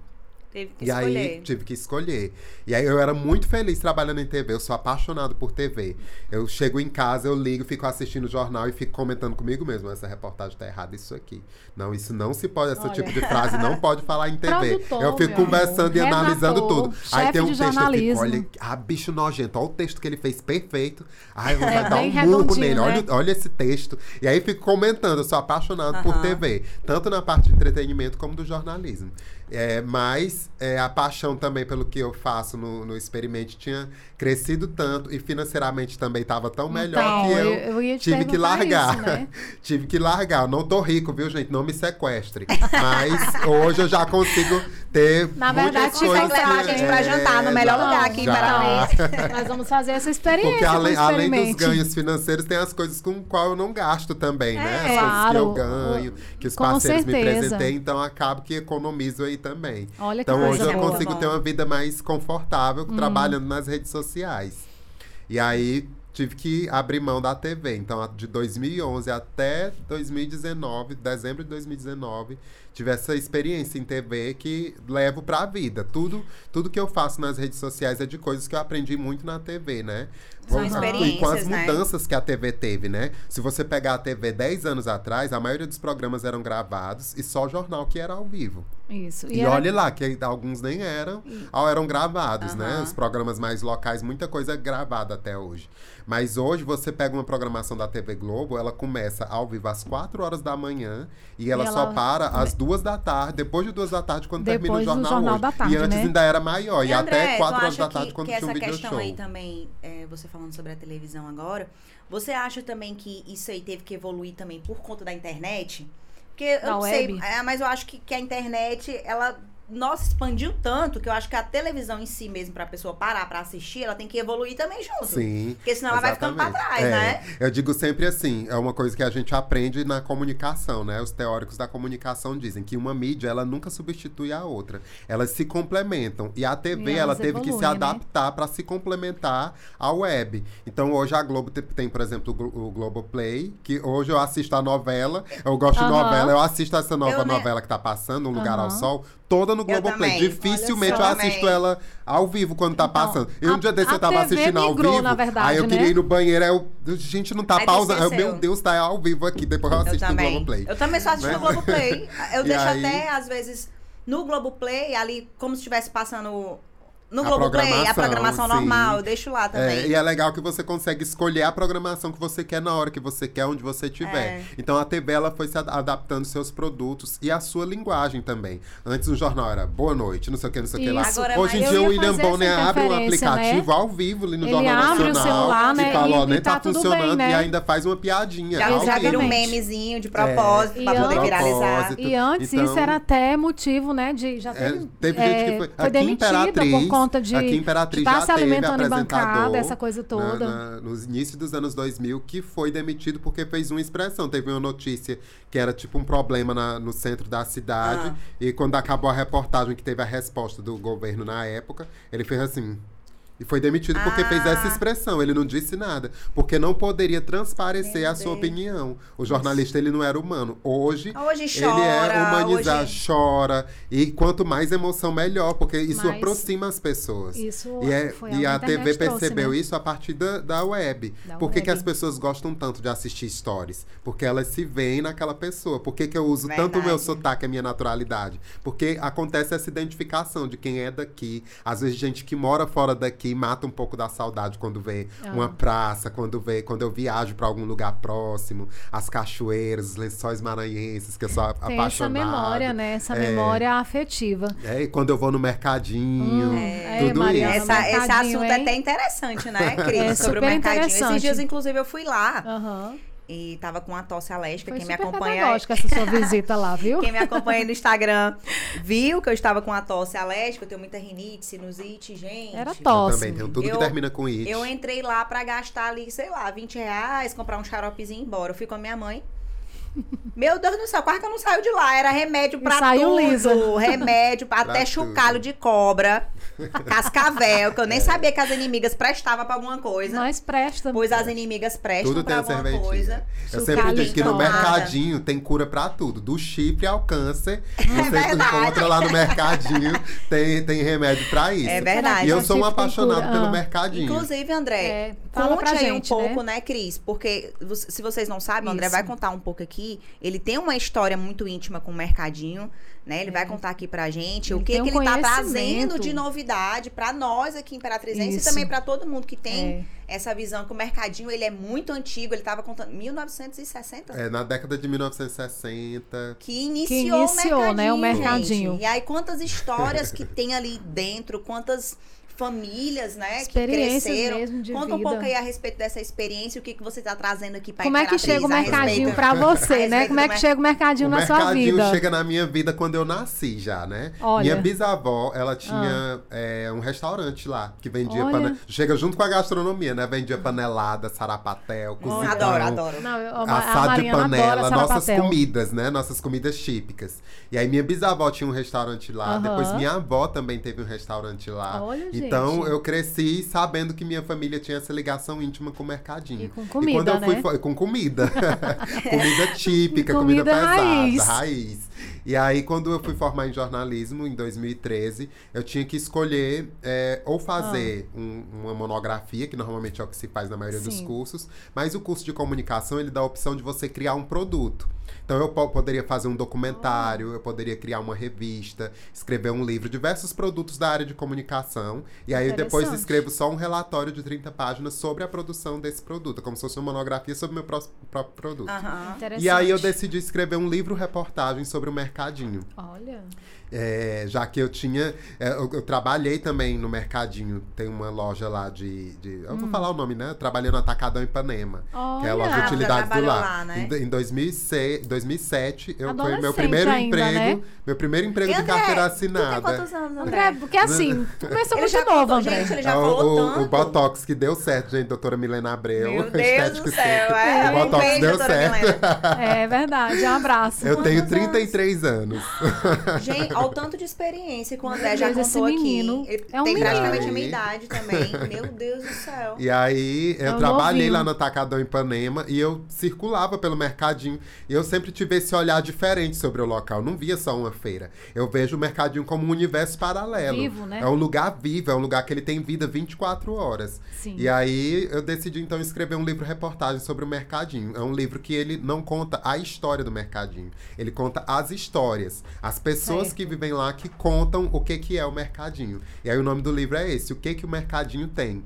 Teve que e escolher. aí tive que escolher. E aí eu era muito feliz trabalhando em TV. Eu sou apaixonado por TV. Eu chego em casa, eu ligo, fico assistindo o jornal e fico comentando comigo mesmo. Essa reportagem tá errada, isso aqui. Não, isso não se pode, esse tipo de frase não pode falar em TV. Produtor, eu fico conversando e analisando tudo. Aí tem um texto, eu fico, olha, ah, bicho nojento, olha o texto que ele fez perfeito. Ai, vou é, dar um murro nele, né? olha, olha esse texto. E aí fico comentando, eu sou apaixonado uh -huh. por TV. Tanto na parte de entretenimento como do jornalismo. É, mas é, a paixão também pelo que eu faço no, no experimento tinha crescido tanto e financeiramente também estava tão melhor então, que eu, eu tive que largar. Isso, né? tive que largar. não tô rico, viu, gente? Não me sequestre. Mas hoje eu já consigo ter Na verdade, muitas coisas. levar a gente pra jantar no melhor lugar aqui em Parabéns. Nós vamos fazer essa experiência. Porque além, além dos ganhos financeiros, tem as coisas com qual eu não gasto também, né? é? As claro. coisas que eu ganho, que os parceiros me presenteiam, então acabo que economizo aí também. Olha então hoje eu boa. consigo ter uma vida mais confortável hum. trabalhando nas redes sociais. E aí tive que abrir mão da TV. Então, de 2011 até 2019, dezembro de 2019, tive essa experiência em TV que levo para a vida. Tudo, tudo que eu faço nas redes sociais é de coisas que eu aprendi muito na TV, né? São experiências, e com as né? mudanças né? que a TV teve, né? Se você pegar a TV 10 anos atrás, a maioria dos programas eram gravados e só o jornal que era ao vivo. Isso. E, e era... olhe lá, que alguns nem eram, ou eram gravados, né? Os programas mais locais, muita coisa é gravada até hoje. Mas hoje você pega uma programação da TV Globo, ela começa ao vivo às 4 horas da manhã e ela, e ela... só para às 2 da tarde, depois de 2 da tarde, quando depois termina o jornal, jornal hoje. Da tarde, e antes né? ainda era maior. E, e André, até 4 horas da tarde, que, quando que tinha um video show. essa questão aí também, é, você falando sobre a televisão agora, você acha também que isso aí teve que evoluir também por conta da internet? Porque eu não web? sei, é, mas eu acho que, que a internet, ela nossa, expandiu tanto que eu acho que a televisão em si mesmo, pra pessoa parar pra assistir, ela tem que evoluir também junto. Sim. Porque senão ela vai ficando pra trás, é, né? Eu digo sempre assim, é uma coisa que a gente aprende na comunicação, né? Os teóricos da comunicação dizem que uma mídia, ela nunca substitui a outra. Elas se complementam. E a TV, e ela teve evoluem, que se né? adaptar né? para se complementar à web. Então, hoje a Globo tem, por exemplo, o Globoplay, que hoje eu assisto a novela, eu gosto uhum. de novela, eu assisto essa nova eu novela me... que tá passando, Um Lugar uhum. ao Sol, toda no Globoplay. Dificilmente eu assisto ela ao vivo quando tá então, passando. E um dia desse eu tava assistindo ao vivo. Verdade, aí eu queria né? ir no banheiro, aí eu, a gente não tá pausando. Meu Deus, tá ao vivo aqui. Depois eu assisto eu no Globoplay. Eu também só assisto né? no Globoplay. Eu deixo aí... até, às vezes, no Globoplay, ali, como se estivesse passando no Globoplay, a programação sim. normal, eu deixo lá também. É, e é legal que você consegue escolher a programação que você quer na hora que você quer, onde você estiver. É. Então a TV ela foi se adaptando seus produtos e a sua linguagem também. Antes o jornal era boa noite, não sei o que, não sei o que lá. Agora, Hoje em dia o William Bonner abre um aplicativo né? ao vivo ali no Ele Jornal abre Nacional. O celular, né? E fala, ó, nem tá, tá funcionando bem, né? e ainda faz uma piadinha. Já, já vira um memezinho de propósito é, pra poder viralizar. E antes então, isso era até motivo, né? De, já teve, é, teve gente que foi, foi demitida por conta de Imperatriz tá já se alimentando em bancada, essa coisa toda. Na, na, nos inícios dos anos 2000, que foi demitido porque fez uma expressão. Teve uma notícia que era tipo um problema na, no centro da cidade. Ah. E quando acabou a reportagem, que teve a resposta do governo na época, ele fez assim: e foi demitido ah. porque fez essa ah. expressão. Ele não disse nada. Porque não poderia transparecer Meu a sua Deus. opinião. O jornalista, ele não era humano. Hoje, hoje chora, ele é humanizar, hoje... chora. E quanto mais emoção, melhor. Porque isso Mas aproxima as pessoas. Isso e, é, e a TV percebeu né? isso a partir da, da web. Da Por que, que as pessoas gostam tanto de assistir stories? Porque elas se veem naquela pessoa. Por que, que eu uso Verdade. tanto o meu sotaque, a minha naturalidade? Porque acontece essa identificação de quem é daqui. Às vezes, gente que mora fora daqui que mata um pouco da saudade quando vê ah. uma praça, quando vê, quando eu viajo para algum lugar próximo, as cachoeiras, os lençóis maranhenses, que eu sou Tem apaixonado. essa memória, né? Essa é, memória afetiva. É, e quando eu vou no mercadinho, hum, é. tudo Mariana, isso. Essa, esse assunto hein? é até interessante, né, Cris? É sobre o mercadinho. Esses dias, inclusive, eu fui lá. Uhum e tava com uma tosse alérgica. Foi Quem me acompanha. essa sua visita lá, viu? Quem me acompanha no Instagram viu que eu estava com uma tosse alérgica. Eu tenho muita rinite, sinusite, gente. Era tosse. Eu também tenho tudo eu, que termina com it. Eu entrei lá para gastar ali, sei lá, 20 reais, comprar um xaropezinho e ir embora. Eu fui com a minha mãe. Meu Deus do céu, quase que eu não saio de lá. Era remédio pra saiu tudo. Liso. Remédio pra, pra até chucalho de cobra. Cascavel, que eu nem é. sabia que as inimigas prestavam pra alguma coisa. Mas presta. Pois as inimigas prestam tudo pra alguma coisa. Eu sempre digo que no mercadinho tem cura pra tudo. Do chifre ao câncer. É você é encontra lá no mercadinho, tem, tem remédio pra isso. É verdade. E eu sou um apaixonado pelo ah. mercadinho. Inclusive, André, é, conte aí gente, um pouco, né, né Cris? Porque se vocês não sabem, o André vai contar um pouco aqui ele tem uma história muito íntima com o mercadinho, né? Ele é. vai contar aqui pra gente ele o que, que um ele tá trazendo de novidade para nós aqui em Imperatrizense e também para todo mundo que tem é. essa visão que o mercadinho ele é muito antigo, ele tava contando 1960. É, na década de 1960. Que iniciou, que iniciou o mercadinho, né, o mercadinho. Gente. E aí quantas histórias que tem ali dentro, quantas famílias, né, que cresceram. Mesmo de Conta vida. um pouco aí a respeito dessa experiência, o que, que você está trazendo aqui para Como é que chega o mercadinho para você, né? Como é que chega o mercadinho o na sua vida? O mercadinho chega na minha vida quando eu nasci já, né? Olha. Minha bisavó, ela tinha ah. é, um restaurante lá, que vendia pane... Chega junto com a gastronomia, né? Vendia panelada, sarapatel, cozidão. Adoro, adoro. Não, eu, assado de panela, nossas comidas, né? Nossas comidas típicas. E aí minha bisavó tinha um restaurante lá, uh -huh. depois minha avó também teve um restaurante lá. Olha, gente. Então eu cresci sabendo que minha família tinha essa ligação íntima com o mercadinho. E com comida, e quando eu fui né? com comida. comida típica, comida, comida pesada, raiz. raiz. E aí, quando eu fui formar em jornalismo, em 2013, eu tinha que escolher é, ou fazer ah. um, uma monografia, que normalmente é o que se faz na maioria Sim. dos cursos, mas o curso de comunicação, ele dá a opção de você criar um produto. Então, eu poderia fazer um documentário, eu poderia criar uma revista, escrever um livro, diversos produtos da área de comunicação. E aí, depois escrevo só um relatório de 30 páginas sobre a produção desse produto, como se fosse uma monografia sobre o meu próprio produto. Uhum. E aí, eu decidi escrever um livro-reportagem sobre o mercadinho. Olha. É, já que eu tinha. É, eu, eu, trabalhei também no mercadinho. Tem uma loja lá de. de eu hum. vou falar o nome, né? Eu trabalhei no Atacadão Ipanema. Olha, que é a loja de utilidades do lar. Lá, né? Em, em 2006, 2007, eu, foi meu primeiro ainda, emprego. Né? Meu primeiro emprego André, de carteira assinada. Tu tem quantos anos, André? André porque assim, começou muito novo, André. Gente, ele já é, falou o, tanto. O Botox que deu certo, gente, doutora Milena Abreu. Meu Deus do céu, é. O Botox beijo, deu certo. É verdade, um abraço. Eu tenho 33 anos. Gente, ao tanto de experiência que o André já Deus, contou menino, aqui. Ele é um tem menino. praticamente a minha idade também. Meu Deus do céu. E aí, eu, eu trabalhei lá no Atacadão Ipanema e eu circulava pelo mercadinho. E eu sempre tive esse olhar diferente sobre o local. Não via só uma feira. Eu vejo o mercadinho como um universo paralelo. Vivo, né? É um lugar vivo, é um lugar que ele tem vida 24 horas. Sim. E aí, eu decidi então escrever um livro reportagem sobre o mercadinho. É um livro que ele não conta a história do mercadinho. Ele conta as histórias. As pessoas certo. que vivem lá que contam o que, que é o mercadinho. E aí o nome do livro é esse, O que, que o mercadinho tem.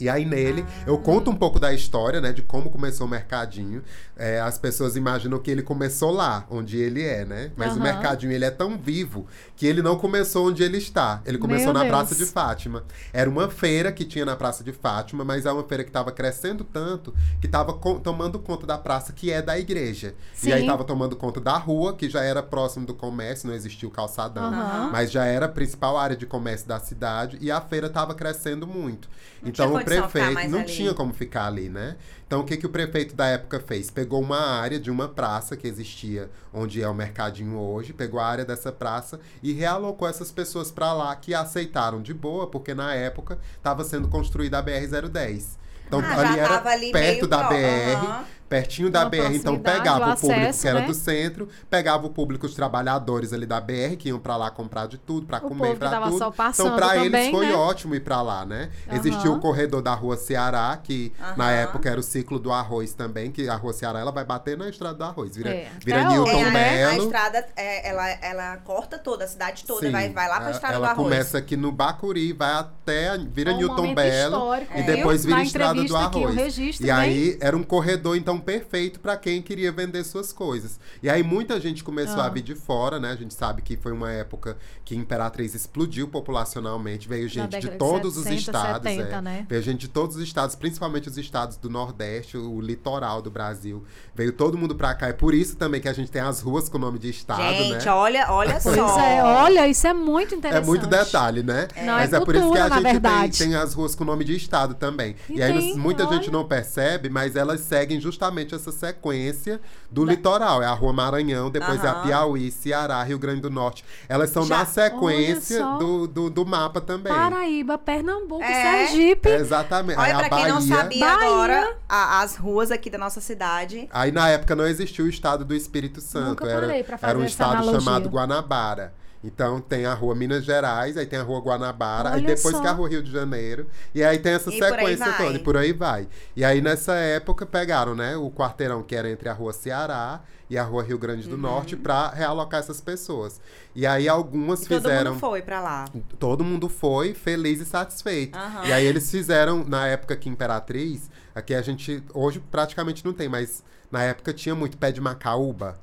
E aí nele eu conto um pouco da história, né, de como começou o mercadinho. É, as pessoas imaginam que ele começou lá, onde ele é, né? Mas uhum. o mercadinho ele é tão vivo que ele não começou onde ele está. Ele começou Meu na Deus. Praça de Fátima. Era uma feira que tinha na Praça de Fátima, mas é uma feira que estava crescendo tanto que estava tomando conta da praça que é da igreja. Sim. E aí estava tomando conta da rua, que já era próximo do comércio, não existia o calçadão, uhum. mas já era a principal área de comércio da cidade e a feira estava crescendo muito. Então prefeito não ali. tinha como ficar ali, né? Então o que, que o prefeito da época fez? Pegou uma área de uma praça que existia onde é o mercadinho hoje, pegou a área dessa praça e realocou essas pessoas para lá que aceitaram de boa, porque na época estava sendo construída a BR-010. Então ah, ali era ali perto da. BR. Uhum pertinho da BR, então pegava o público que era né? do centro, pegava o público, os trabalhadores ali da BR, que iam para lá comprar de tudo, para comer, para tudo. então, para eles foi né? ótimo ir para lá, né? Uhum. Existia o corredor da Rua Ceará, que uhum. na época era o ciclo do arroz também, que a Rua Ceará ela vai bater na estrada do arroz, vira, é. vira é Newton é, Belo. A estrada, é, ela, ela corta toda, a cidade toda, Sim, vai, vai lá para a estrada do arroz. Ela começa aqui no Bacuri, vai até, vira é um Newton Belo, e depois vira estrada do arroz. e aí era um corredor, então, perfeito feito para quem queria vender suas coisas. E aí muita gente começou ah. a vir de fora, né? A gente sabe que foi uma época que Imperatriz explodiu populacionalmente, veio gente de todos 70, os estados, 70, é. né? Veio gente de todos os estados, principalmente os estados do Nordeste, o litoral do Brasil. Veio todo mundo para cá. É por isso também que a gente tem as ruas com o nome de estado, gente, né? olha, olha só. Pois é, olha, isso é muito interessante. É muito detalhe, né? É. Não, mas é, é cultura, por isso que a gente tem, tem, as ruas com o nome de estado também. E, e aí tem, muita olha. gente não percebe, mas elas seguem justamente essa sequência do da... litoral. É a Rua Maranhão, depois uhum. é a Piauí, Ceará, Rio Grande do Norte. Elas são Já. na sequência do, do, do, mapa também. Paraíba, Pernambuco, é. Sergipe. É exatamente. Olha, pra quem Bahia. não sabia Bahia. agora, a, as ruas aqui da nossa cidade. Aí na época não existia o estado do Espírito Santo. Nunca era, era um estado analogia. chamado Guanabara. Então tem a rua Minas Gerais, aí tem a rua Guanabara, Olha aí depois só. que a rua Rio de Janeiro. E aí tem essa e sequência toda, e por aí vai. E aí nessa época pegaram, né, o quarteirão que era entre a rua Ceará e a rua Rio Grande do uhum. Norte para realocar essas pessoas. E aí algumas e fizeram. Todo mundo foi para lá. Todo mundo foi feliz e satisfeito. Uhum. E aí eles fizeram, na época que Imperatriz, aqui a gente hoje praticamente não tem, mas na época tinha muito pé de macaúba.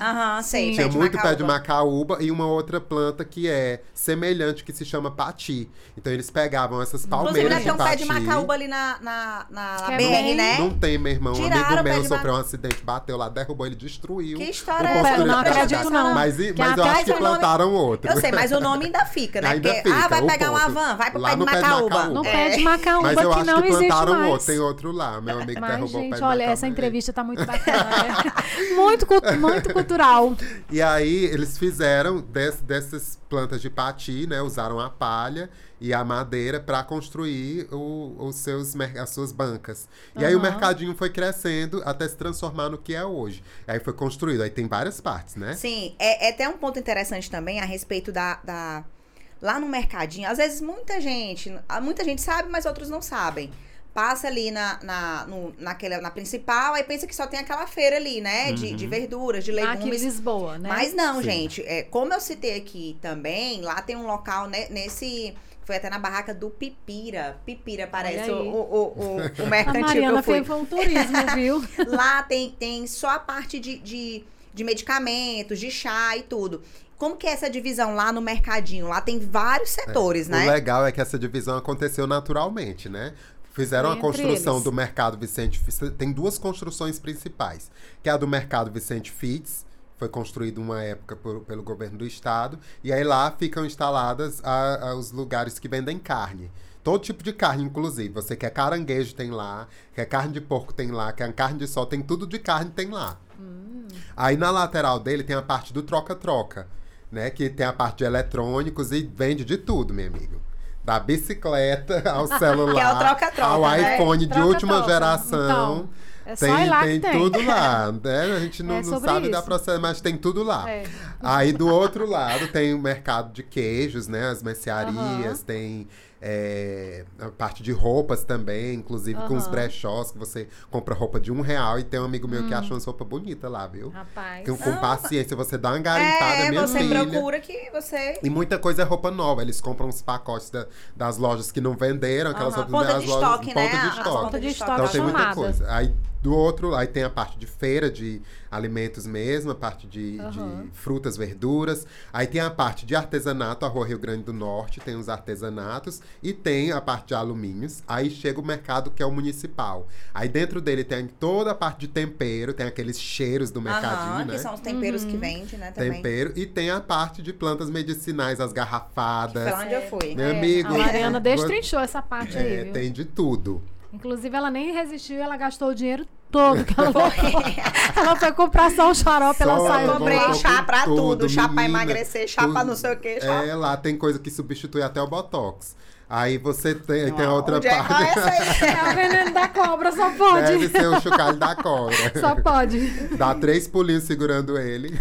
Aham, sei. Tinha pé muito pé de macaúba e uma outra planta que é semelhante, que se chama pati. Então eles pegavam essas palmeiras Inclusive, de pati. tem um pé de macaúba ali na, na, na, na BR, né? Não tem, meu irmão. Um amigo meu sofreu um acidente, bateu lá, derrubou, ele destruiu. Que história é essa? Não acredito não. Mas, mas eu acho que plantaram nome... outro. Eu sei, mas o nome ainda fica, né? Ainda Porque, fica, ah, vai pegar uma van, vai pro pé de macaúba. No pé de macaúba Mas eu acho que plantaram outro, tem outro lá. Meu amigo derrubou o pé de olha, essa entrevista tá muito bacana, né? Muito cultural. E aí eles fizeram des, dessas plantas de pati, né? Usaram a palha e a madeira para construir o, os seus, as suas bancas. E uhum. aí o mercadinho foi crescendo até se transformar no que é hoje. Aí foi construído. Aí tem várias partes, né? Sim, é, é até um ponto interessante também a respeito da, da lá no mercadinho. Às vezes muita gente, muita gente sabe, mas outros não sabem passa ali na, na, no, naquela, na principal, aí pensa que só tem aquela feira ali, né? De, de uhum. verduras, de legumes. Aqui em Lisboa, né? Mas não, Sim. gente. É, como eu citei aqui também, lá tem um local né, nesse. Foi até na barraca do Pipira. Pipira parece o, o, o, o mercantil a Mariana que eu fui. foi um turismo, viu? lá tem, tem só a parte de, de, de medicamentos, de chá e tudo. como que é essa divisão lá no mercadinho? Lá tem vários é, setores, é. né? O legal é que essa divisão aconteceu naturalmente, né? Fizeram a construção eles. do mercado Vicente Tem duas construções principais, que é a do mercado Vicente Fitz, foi construído uma época por, pelo governo do estado, e aí lá ficam instaladas a, a, os lugares que vendem carne. Todo tipo de carne, inclusive. Você quer caranguejo, tem lá. Quer carne de porco, tem lá. Quer carne de sol, tem tudo de carne, tem lá. Hum. Aí na lateral dele tem a parte do troca-troca, né? Que tem a parte de eletrônicos e vende de tudo, meu amigo. Da bicicleta ao celular, que é o troca -troca, ao né? iPhone de última geração. Então é só tem, tem, tem tudo lá. Né? A gente não, é não sabe dar processo, mas tem tudo lá. É. Aí do outro lado tem o mercado de queijos, né? As mercearias, uhum. tem é, a parte de roupas também, inclusive uhum. com os brechós, que você compra roupa de um real e tem um amigo meu hum. que acha uma roupa bonita lá, viu? Rapaz. Com, com paciência, você dá uma garimpada, é, minha você filha. procura que você... E muita coisa é roupa nova. Eles compram uns pacotes da, das lojas que não venderam, aquelas uhum. roupas das lojas... Estoque, né? Ponto de estoque. Ponto de estoque. Então tem muita coisa. Aí do outro, aí tem a parte de feira de alimentos mesmo, a parte de, uhum. de, frutas, verduras. Aí tem a parte de artesanato, a Rua Rio Grande do Norte, tem os artesanatos. E tem a parte de alumínios. Aí chega o mercado que é o municipal. Aí dentro dele tem toda a parte de tempero, tem aqueles cheiros do mercadinho, uhum, né? que são os temperos uhum. que vende, né? Também. Tempero. E tem a parte de plantas medicinais, as garrafadas. Que foi onde eu fui. Meu é, amigo. A Mariana destrinchou essa parte é, aí, viu? Tem de tudo. Inclusive, ela nem resistiu, ela gastou o dinheiro todo que ela ela foi comprar só um xarope, ela saiu. Comprei chá pra tudo, tudo chá pra emagrecer, chá tudo, pra não sei o que. Chá. É, lá tem coisa que substitui até o Botox. Aí você tem, tem a outra Onde parte. É, essa é o veneno da cobra, só pode. Deve ser o chocalho da cobra. Só pode. Dá três pulinhos segurando ele.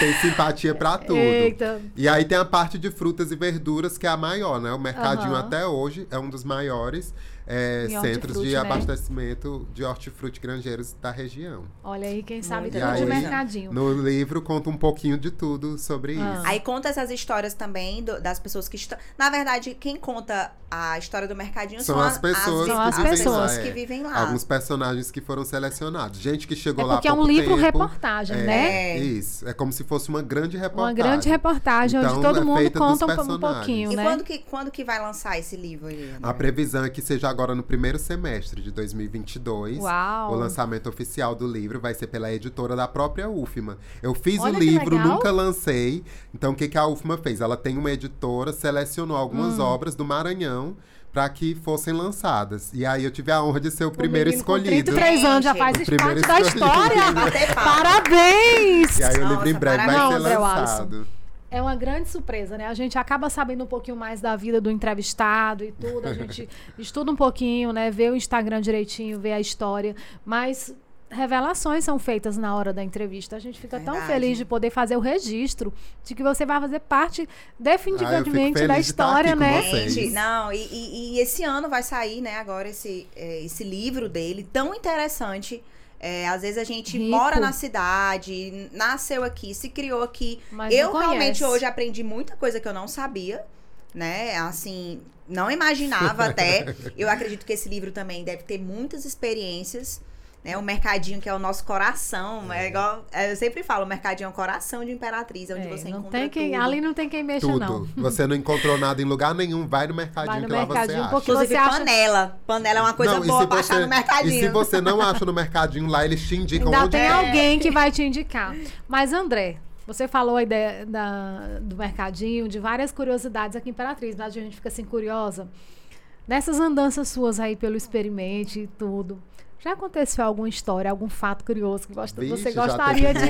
tem simpatia pra tudo. Eita. E aí tem a parte de frutas e verduras, que é a maior, né? O mercadinho uhum. até hoje é um dos maiores é, centros de né? abastecimento de hortifruti granjeiros da região. Olha aí, quem sabe tudo de mercadinho. No livro conta um pouquinho de tudo sobre ah. isso. Aí conta essas histórias também do, das pessoas que estão. Na verdade, quem conta a história do mercadinho são, são as pessoas, as, que, as pessoas lá, que vivem lá. Alguns personagens que foram selecionados. Gente que chegou é lá Porque é um livro tempo, reportagem, é, né? Isso. É como se fosse uma grande reportagem. Uma grande reportagem então, onde todo é mundo conta um, pouquinho, e né? E quando que, quando que vai lançar esse livro aí? A previsão é que seja agora no primeiro semestre de 2022. Uau. O lançamento oficial do livro vai ser pela editora da própria UFMA. Eu fiz Olha o livro, nunca lancei. Então, o que, que a UFMA fez? Ela tem uma editora, selecionou algumas hum. obras do Maranhão para que fossem lançadas. E aí eu tive a honra de ser o, o primeiro escolhido. Com 33 anos já faz parte da história. Parabéns! E aí o livro em breve vai ser lançado. É uma grande surpresa, né? A gente acaba sabendo um pouquinho mais da vida do entrevistado e tudo. A gente estuda um pouquinho, né? Vê o Instagram direitinho, vê a história. Mas revelações são feitas na hora da entrevista. A gente fica Verdade. tão feliz de poder fazer o registro de que você vai fazer parte definitivamente ah, da história, né? Gente, não, e, e, e, esse ano vai sair, né, agora esse, é, esse livro dele, tão interessante é, às vezes a gente Rico. mora na cidade, nasceu aqui, se criou aqui. Mas eu realmente hoje aprendi muita coisa que eu não sabia, né? Assim, não imaginava até. Eu acredito que esse livro também deve ter muitas experiências né? O mercadinho que é o nosso coração. É, é igual. É, eu sempre falo, o mercadinho é o coração de Imperatriz, é onde é, você não encontra tem quem, tudo. Ali não tem quem mexa, tudo. não. Você não encontrou nada em lugar nenhum, vai no mercadinho vai no que mercadinho, lá você acha. Inclusive, você panela. Acha... Panela é uma coisa não, boa pra você, achar no mercadinho. E se você não acha no mercadinho lá, eles te indicam Ainda onde tem é. alguém que vai te indicar. Mas, André, você falou aí de, da, do mercadinho, de várias curiosidades aqui em Imperatriz, mas a gente fica assim curiosa. Nessas andanças suas aí pelo experimente e tudo, já aconteceu alguma história, algum fato curioso que você gostaria de.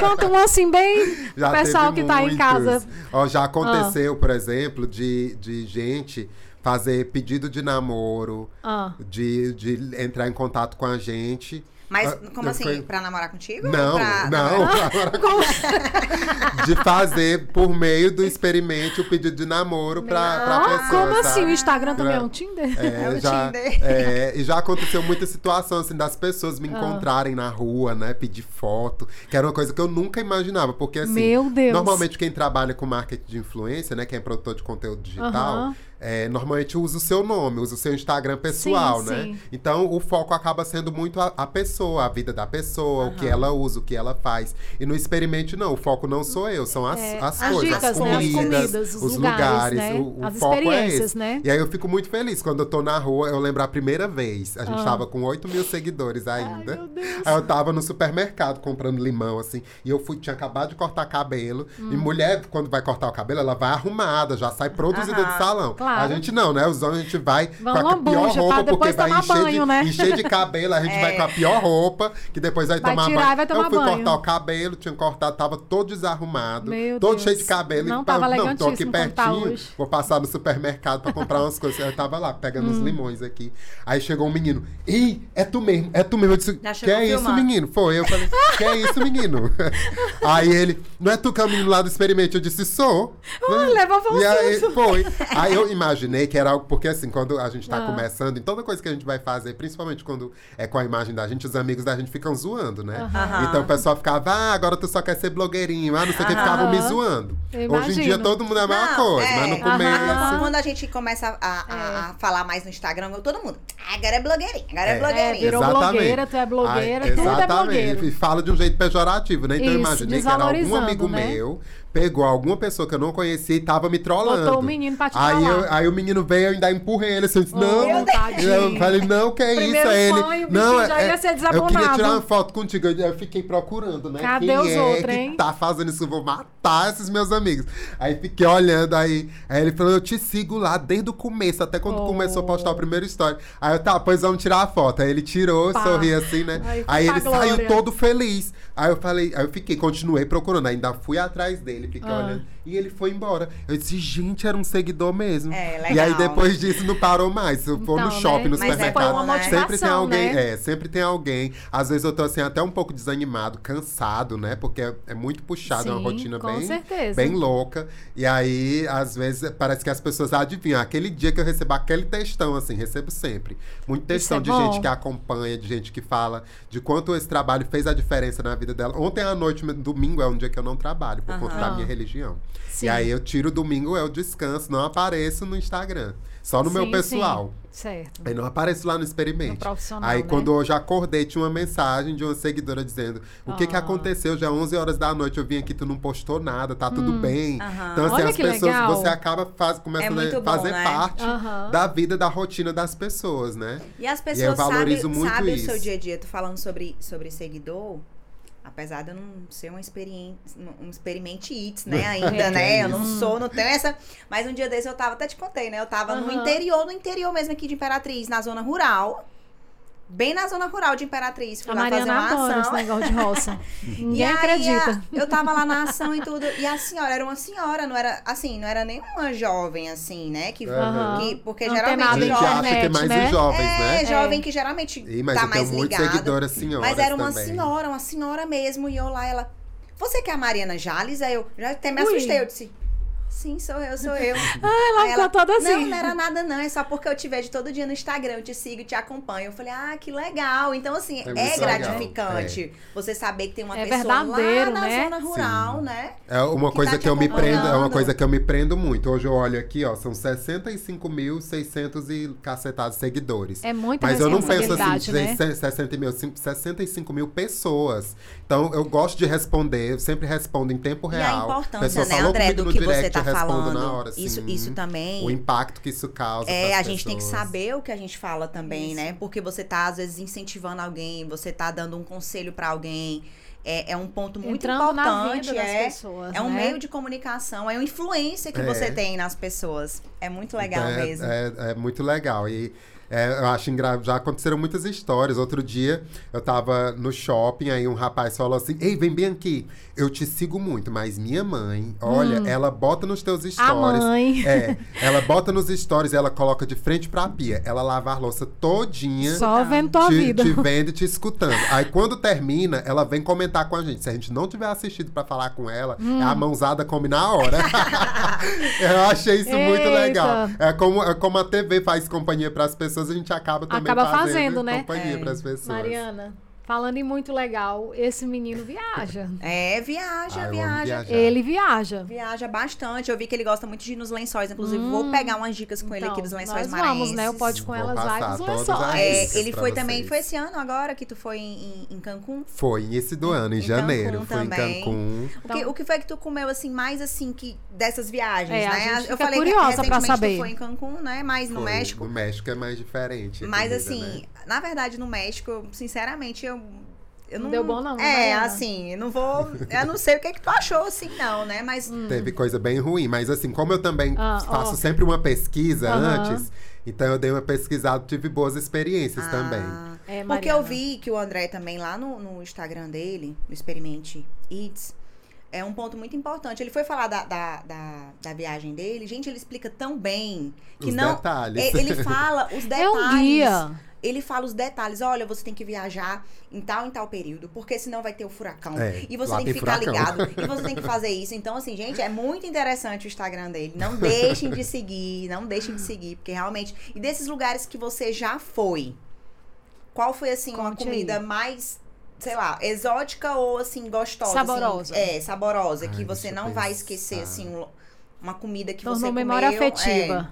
Conta um assim, bem. Já o pessoal que está em casa. Ó, já aconteceu, ah. por exemplo, de, de gente fazer pedido de namoro, ah. de, de entrar em contato com a gente mas ah, como assim? Foi... Pra namorar contigo? Não, pra... não. de fazer por meio do experimento o pedido de namoro pra, pra pessoa. Como sabe? assim? O Instagram também é um Tinder? É, é um já, Tinder. É, e já aconteceu muita situação assim das pessoas me ah. encontrarem ah. na rua, né? Pedir foto, que era uma coisa que eu nunca imaginava. Porque assim, Meu Deus. normalmente quem trabalha com marketing de influência, né? Quem é produtor de conteúdo digital. Uh -huh é, normalmente usa o seu nome, usa o seu Instagram pessoal, sim, né? Sim. Então o foco acaba sendo muito a, a, pessoa, a vida da pessoa, uhum. o que ela usa, o que ela faz. E no experimente, não, o foco não sou eu, são as, é, as, as coisas, dicas, as comidas, né? as comidas os, os, lugares, né? o, o as foco é esse. Né? E aí eu fico muito feliz quando eu tô na rua, eu lembro a primeira vez, a gente ah. tava com 8 mil seguidores ainda. Ai, aí eu tava no supermercado comprando limão, assim, e eu fui, tinha acabado de cortar cabelo. Hum. E mulher, quando vai cortar o cabelo, ela vai arrumada, já sai produzida de salão. Claro. A gente não, né? Os homens a gente vai Vamos com a pior roupa, porque vai encher, banho, de, né? encher de cabelo, a gente é. vai com a pior roupa, que depois vai, vai tomar tirar, banho. Vai tomar eu fui banho. cortar o cabelo, tinha cortado, tava todo desarrumado, Meu todo Deus. cheio de cabelo. Não, e, tava não, tô aqui pertinho, vou passar no supermercado pra comprar umas coisas. Eu tava lá, pegando hum. os limões aqui. Aí chegou um menino, ih, é tu mesmo, é tu mesmo. Eu disse, que é isso, menino? Foi, eu falei, que é isso, menino? Aí ele, não é tu que é o menino lá do experimento? Eu disse, sou. Uh, leva você. E aí, foi. Aí eu imaginei que era algo, porque assim, quando a gente tá ah. começando, em toda coisa que a gente vai fazer, principalmente quando é com a imagem da gente, os amigos da gente ficam zoando, né? Então o pessoal ficava, ah, agora tu só quer ser blogueirinho, ah, não sei o que, ficavam me zoando. Hoje em dia todo mundo é a mesma não, coisa, é, mas no começo. Quando a gente começa a, a, é. a, falar mais no Instagram, todo mundo, ah, agora é blogueirinho, agora é, é blogueirinho. virou exatamente. blogueira, tu é blogueira, Ai, tudo é blogueiro. E fala de um jeito pejorativo, né? Então Isso, eu imaginei que era algum amigo né? meu pegou alguma pessoa que eu não conhecia e tava me trollando. Botou o menino pra te aí, eu, aí o menino veio, eu ainda empurrei ele. Assim, eu oh, não. Eu falei, não, que é isso? Aí ele. Não, já é, ia ser eu queria tirar uma foto contigo. Eu fiquei procurando, né? Cadê Quem os é outros, que hein? tá fazendo isso? Eu vou matar esses meus amigos. Aí fiquei olhando, aí, aí ele falou, eu te sigo lá desde o começo, até quando oh. começou a postar o primeiro story. Aí eu, tá, pois vamos tirar a foto. Aí ele tirou, Pá. sorriu assim, né? Aí, aí ele glória. saiu todo feliz. Aí eu falei, aí eu fiquei, continuei procurando, ainda fui atrás dele, fiquei ah. E ele foi embora. Eu disse, gente, era um seguidor mesmo. É, legal. E aí depois disso não parou mais. Se eu for então, no shopping, né? no supermercado, é sempre tem alguém. Né? É, sempre tem alguém. Às vezes eu tô assim, até um pouco desanimado, cansado, né? Porque é, é muito puxado, Sim, é uma rotina bem, certeza. bem louca. E aí, às vezes, parece que as pessoas adivinham. Aquele dia que eu recebo aquele textão, assim, recebo sempre. Muito textão é de bom. gente que acompanha, de gente que fala de quanto esse trabalho fez a diferença na vida dela. Ontem à noite, domingo, é um dia que eu não trabalho, por conta da minha religião. Sim. E aí eu tiro domingo, é o descanso, não apareço no Instagram. Só no sim, meu pessoal. Sim. Certo. Aí não apareço lá no experimento. profissional, aí né? quando eu já acordei, tinha uma mensagem de uma seguidora dizendo: O que que ah. aconteceu? Já 11 horas da noite eu vim aqui, tu não postou nada, tá tudo hum. bem. Então, assim, Olha as pessoas, legal. você acaba faz, começando é a fazer bom, né? parte da vida, da rotina das pessoas, né? E as pessoas e sabem sabe o seu dia a dia. Tu falando sobre, sobre seguidor, Apesar de eu não ser uma experiência, um experimente it, né, ainda, né? Eu não sou, não tenho essa. Mas um dia desse eu tava, até te contei, né? Eu tava uhum. no interior, no interior mesmo aqui de Imperatriz, na zona rural bem na zona rural de Imperatriz. Fui a lá Mariana fazer uma adora ação. esse negócio de roça. Ninguém acredita. A, eu tava lá na ação e tudo. E a senhora era uma senhora, não era assim, não era nem uma jovem, assim, né? Que, uhum. que porque não geralmente. A gente acha que é mais né? os jovens, é, né? É, jovem que geralmente e, mas tá mais ligado. Seguidora senhora. Mas era uma também. senhora, uma senhora mesmo. E eu lá, ela. Você que é a Mariana Jales? Aí eu já até me assustei. Eu disse. Sim, sou eu, sou eu. ah, ela ficou toda assim. Não, não era nada, não. É só porque eu te vejo todo dia no Instagram, eu te sigo, te acompanho. Eu falei, ah, que legal. Então, assim, é, é gratificante é. você saber que tem uma é pessoa lá na né? zona rural, Sim. né? É uma que coisa tá que eu me prendo, é uma coisa que eu me prendo muito. Hoje eu olho aqui, ó, são 65.600 e cacetados seguidores. É muita Mas eu não penso assim, né? 60 mil, 65 mil pessoas. Então, eu gosto de responder, eu sempre respondo em tempo real. E a importância, né, André, do que direct, você tá falando. Na hora, isso, assim, isso também. O impacto que isso causa. É, a gente tem que saber o que a gente fala também, isso. né? Porque você tá, às vezes, incentivando alguém, você tá dando um conselho para alguém. É, é, um ponto muito Entrando importante. é, pessoas, é um né? meio de comunicação, é uma influência que é. você tem nas pessoas. É muito legal é, mesmo. É, é, muito legal. E é, eu acho engraçado. Já aconteceram muitas histórias. Outro dia eu tava no shopping, aí um rapaz falou assim: Ei, vem bem aqui. Eu te sigo muito, mas minha mãe, olha, hum. ela bota nos teus stories. A mãe. É, ela bota nos stories, ela coloca de frente pra pia. Ela lava a louça todinha. Só vendo tua te, vida. Te vendo e te escutando. Aí quando termina, ela vem comentar com a gente. Se a gente não tiver assistido pra falar com ela, hum. a mãozada come na hora. eu achei isso Eita. muito legal. É como, é como a TV faz companhia pras pessoas, a gente acaba também acaba fazendo, fazendo né? companhia é. pras pessoas. Mariana. Falando em muito legal, esse menino viaja. É, viaja, Ah, eu viaja. Ele viaja. Viaja bastante. Eu vi que ele gosta muito de ir nos lençóis. Inclusive, vou pegar umas dicas com ele aqui dos lençóis Hum. nós maranhenses. vamos, né? O Pode Com Vou Elas dos todas lençóis. É, ele pra foi também, vocês. foi esse ano agora que tu foi em, em, em Cancún? Foi início do ano, em, Em janeiro. Cancún Fui em também. Cancún. O, que, o que foi que tu comeu, assim, mais assim, que dessas viagens, É, a né? gente eu fica falei curiosa que pra recentemente saber. tu foi em Cancún, né? Mas no Foi. México. No México é mais diferente. Mas comida, assim, né? Na verdade, no México, sinceramente, eu. Eu Não não, deu bom não, né, É, Mariana? assim, eu não vou. Eu não sei o que, que tu achou, assim, não, né? Mas. Teve coisa bem ruim, mas assim, como eu também Hum. Ah, faço ó. sempre uma pesquisa Aham. antes, então eu dei uma pesquisada, tive boas experiências também. Ah, É, Porque eu vi que o André também, lá no, no Instagram dele, no Experimente Eats, é um ponto muito importante. Ele foi falar da, da, da, da viagem dele. Gente, ele explica tão bem que Os não. detalhes. É, Ele fala os detalhes. É um guia. Ele fala os detalhes. Olha, você tem que viajar em tal em tal período, porque senão vai ter o furacão. É, e você tem que tem ficar furacão. ligado. E você tem que fazer isso. Então, assim, gente, é muito interessante o Instagram dele. Não deixem de seguir, não deixem de seguir, porque realmente. E desses lugares que você já foi, qual foi, assim, uma Conte comida aí. mais. Sei lá, exótica ou assim, gostosa? assim? Saborosa. é, saborosa, Ai, que você não vai pensar. esquecer, assim, um- uma comida que Tornou você memória comeu, é.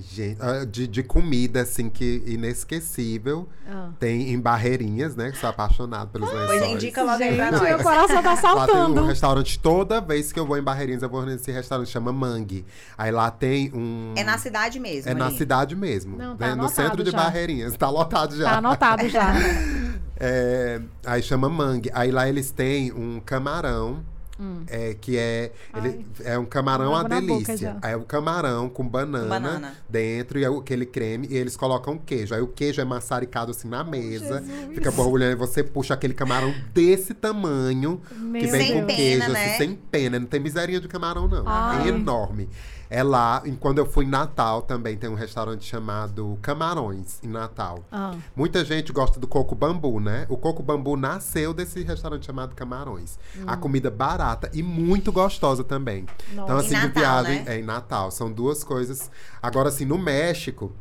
Gente, ah, de, de comida, assim, que inesquecível. Ah. Tem em Barreirinhas, né? Que sou apaixonado pelos lençóis. Pois indica logo aí pra nós. meu coração tá Lá tem um saltando. restaurante, toda vez que eu vou em Barreirinhas, eu vou nesse restaurante, chama Mangue. Aí lá tem um... É na cidade mesmo. É na ali. cidade mesmo. Não, né? tá no anotado centro de já. Barreirinhas. Tá lotado já. Tá anotado já. É, aí chama mangue. Aí lá eles têm um camarão. Hum. é, que é. Ele, é um camarão boca delícia. é um camarão com banana, banana. dentro e é o- aquele creme. E eles colocam queijo. Aí o queijo é maçaricado assim na mesa. Jesus. fica borbulhando. E você puxa aquele camarão desse tamanho. Meu que vem Sem com pena, queijo, né? assim, sem pena. Não tem miserinha de camarão, não. Ai. É enorme. É lá, e quando eu fui em Natal também, tem um restaurante chamado Camarões, em Natal. Ah. Muita gente gosta do coco bambu, né? O coco bambu nasceu desse restaurante chamado Camarões. A comida barata e muito gostosa também. Nossa. Então, assim, Em de Natal, viagem né? é em Natal. São duas coisas. Agora, assim, no México.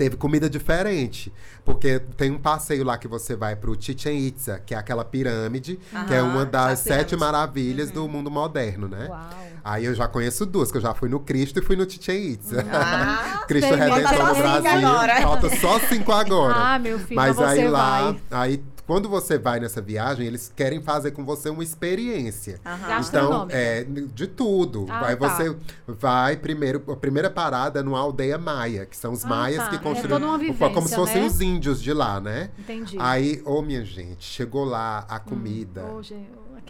Teve comida diferente, porque tem um passeio lá que você vai pro Chichen Itza, que é aquela pirâmide, que é Aham, uma das as sete maravilhas do mundo moderno, né? Uau. Aí eu já conheço duas, que eu já fui no Cristo e fui no Chichen Itza. Ah, Cristo Redentor no Brasil. agora. Falta só cinco agora. Ah, meu filho, Mas aí lá, vai. aí quando você vai nessa viagem, eles querem fazer com você uma experiência. Aham. Então, é de tudo. Ah, aí tá. você vai primeiro, a primeira parada é numa aldeia maia, que são os Ah, maias tá. que É construíram toda uma como se vivência, fossem né? os índios de lá, né? Entendi. Aí, ô minha gente, chegou lá a comida. Hoje,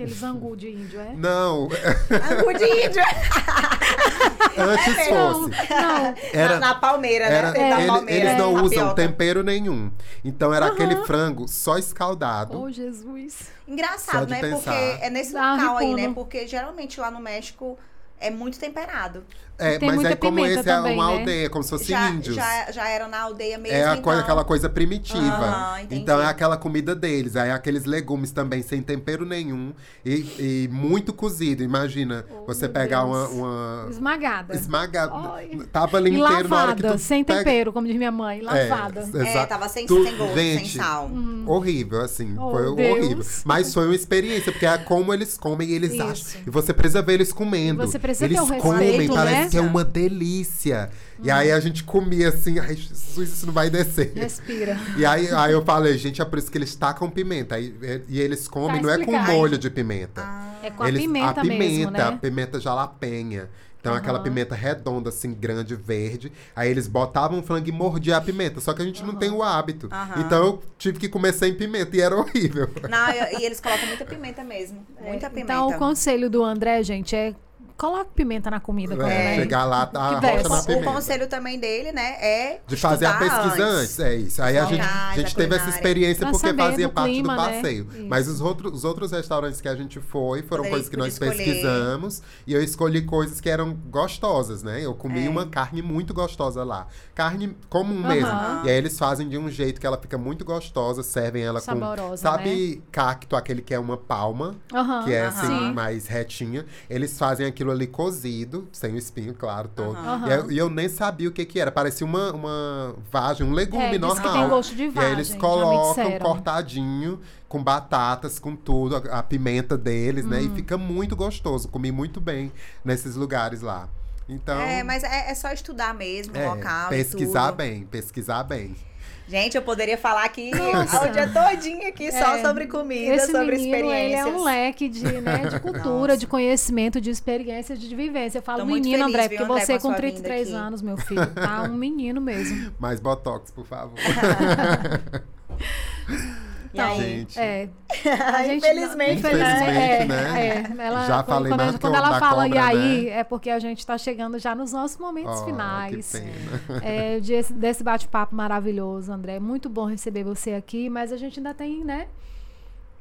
aquele zangu de índio, é? Não, Angu de índio. antes Não, fosse. não. Era, na, na palmeira, Era, né? Dentro da ele- palmeira, eles não é, usam tapioca. tempero nenhum. Então era aquele frango só escaldado. Oh, Jesus. Engraçado, né? pensar. Porque é nesse Dá local aí, né? Porque geralmente lá no México é muito temperado. É, Tem mas muita é como esse também, é uma né? aldeia, como se fosse Já, índios. já, já era na aldeia mesmo. É a então... coisa, aquela coisa primitiva. Entendi. então é aquela comida deles. Aí aqueles legumes também sem tempero nenhum. E, e muito cozido. Imagina Oh, você pegar uma, uma. Esmagada. Esmagada. Tava ali inteiro na hora que lavada, tu sem pega- tempero, como diz minha mãe. Lavada. É, É, exato. tava sem, Tu- sem gosto, gente, sem sal. Horrível, assim. Oh, foi Deus. horrível. Mas foi uma experiência, porque é como eles comem e eles Isso. acham. E você precisa ver eles comendo. E você precisa eles ter o comem, respeito, parece né? Que é uma delícia. E aí a gente comia assim, ai, Jesus, isso não vai descer. Respira. E aí, aí eu falei, gente, é por isso que eles tacam pimenta. É- e eles comem, Tá não é com molho de pimenta. É com a Eles- pimenta, a pimenta, mesmo, né? a pimenta jalapenha. Então, aquela Aham. pimenta redonda, assim, grande, verde. Aí eles botavam o frango e mordiam a pimenta. Só que a gente não tem o hábito. Aham. Então, eu tive que comer sem pimenta e era horrível. Não, e e eles colocam muita pimenta mesmo. Muita pimenta. Então, o conselho do André, gente, é coloque pimenta na comida. quando É, vai- chegar lá, tá a Que rocha na o pimenta. conselho também dele, né, é De fazer a pesquisa antes. é isso. Aí a gente, a gente teve essa experiência Pra porque fazia do parte clima, do né? passeio. Isso. Mas os outros, os outros restaurantes que a gente foi foram coisas que nós escolher. pesquisamos. E eu escolhi coisas que eram gostosas, né? Eu comi É. uma carne muito gostosa lá. Carne comum mesmo. E aí eles fazem de um jeito que ela fica muito gostosa, servem ela com. Saborosa, Sabe cacto, aquele que é uma palma? Que é assim, Sim. mais retinha. Eles fazem aquilo ali cozido, sem o espinho, claro, todo. Uhum. E, eu, e, eu, nem sabia o que que era. Parecia uma, uma vagem, um legume é, normal. Que tem gosto de vagem, e aí eles colocam cortadinho, com batatas, com tudo, a, a pimenta deles, né? E hum. fica muito gostoso. Comi muito bem nesses lugares lá. Então, é, mas é, é só estudar mesmo é, o local. Pesquisar bem, pesquisar bem. Gente, eu poderia falar aqui o dia todinho aqui é, só sobre comida, esse sobre menino, experiências. Ele é um leque de, né, de cultura, de conhecimento, de experiência, de vivência. Eu falo Tô menino, feliz, André, porque André, você com 33 anos, meu filho, tá um menino mesmo. Mais botox, por favor. Então, gente. É. A gente, infelizmente, infelizmente, é, né? É, ela, já falei quando, mais quando ela fala cobra, e aí, né? é porque a gente está chegando já nos nossos momentos oh, finais. É, desse, desse bate-papo maravilhoso, André. Muito bom receber você aqui, mas a gente ainda tem, né?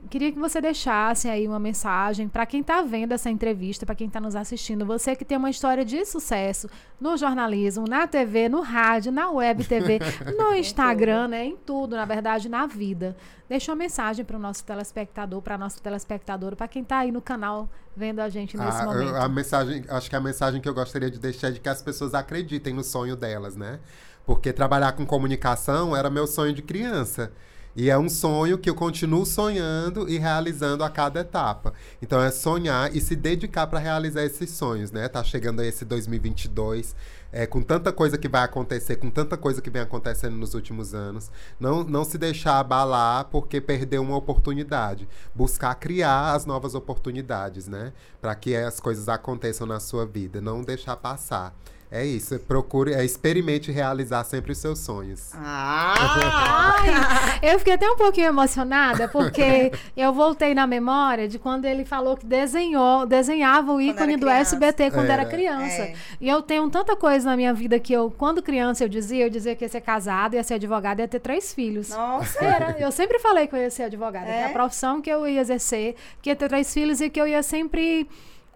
Queria que você deixasse aí uma mensagem para quem está vendo essa entrevista, para quem está nos assistindo. Você que tem uma história de sucesso no jornalismo, na TV, no rádio, na web TV, no Instagram, né? Em tudo, na verdade, na vida. Deixa uma mensagem para o nosso telespectador, para nossa telespectadora, para quem está aí no canal vendo a gente nesse a, momento. A mensagem, acho que a mensagem que eu gostaria de deixar é de que as pessoas acreditem no sonho delas, né? Porque trabalhar com comunicação era meu sonho de criança. E é um sonho que eu continuo sonhando e realizando a cada etapa. Então é sonhar e se dedicar para realizar esses sonhos, né? Tá chegando aí esse 2022, é, com tanta coisa que vai acontecer, com tanta coisa que vem acontecendo nos últimos anos. Não, não se deixar abalar porque perdeu uma oportunidade. Buscar criar as novas oportunidades, né? Para que as coisas aconteçam na sua vida. Não deixar passar. É isso, procure, é, experimente realizar sempre os seus sonhos. Ah! Ai, eu fiquei até um pouquinho emocionada, porque eu voltei na memória de quando ele falou que desenhou, desenhava o ícone do SBT quando era, era criança. É. E eu tenho tanta coisa na minha vida que eu, quando criança, eu dizia, eu dizia que ia ser casada, ia ser advogada, ia ter três filhos. Nossa! Era, eu sempre falei que eu ia ser advogada, é? que a profissão que eu ia exercer, que ia ter três filhos e que eu ia sempre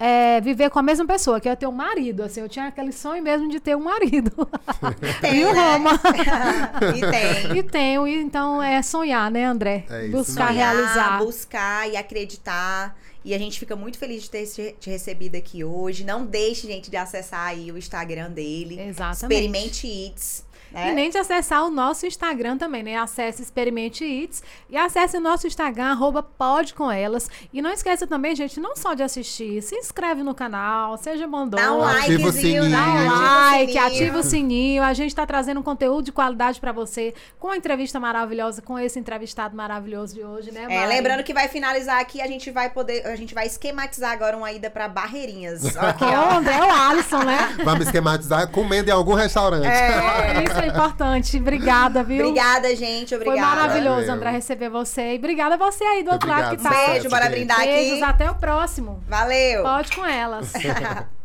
é, viver com a mesma pessoa, que eu ter um marido. Assim, eu tinha aquele sonho mesmo de ter um marido. Tem, e o né? Roma. e tem. E tenho. E, então é sonhar, né, André? É buscar sonhar, realizar. Buscar e acreditar. E a gente fica muito feliz de ter te recebido aqui hoje. Não deixe, gente, de acessar aí o Instagram dele. Exatamente. Experimente Eats. Né? E nem de acessar o nosso Instagram também, né? Acesse Experimente Eats e acesse o nosso Instagram, arroba pode com elas. E não esqueça também, gente, não só de assistir, se inscreve no canal, seja bondoso. Dá um ativa o sininho. Dá um like, ativa o sininho. A gente está trazendo um conteúdo de qualidade para você, com a entrevista maravilhosa, com esse entrevistado maravilhoso de hoje, né, Mari? É, lembrando que vai finalizar aqui, a gente vai poder, a gente vai esquematizar agora uma ida para Barreirinhas. Aqui, ó. André, é o Alisson, né? Vamos esquematizar comendo em algum restaurante. É, isso é importante. Obrigada, viu? Obrigada, gente. Obrigada. Foi maravilhoso, Valeu. André, receber você. E obrigada a você aí do outro lado que tá. Beijo, bora brindar aqui. Beijos, até o próximo. Valeu. Pode com elas.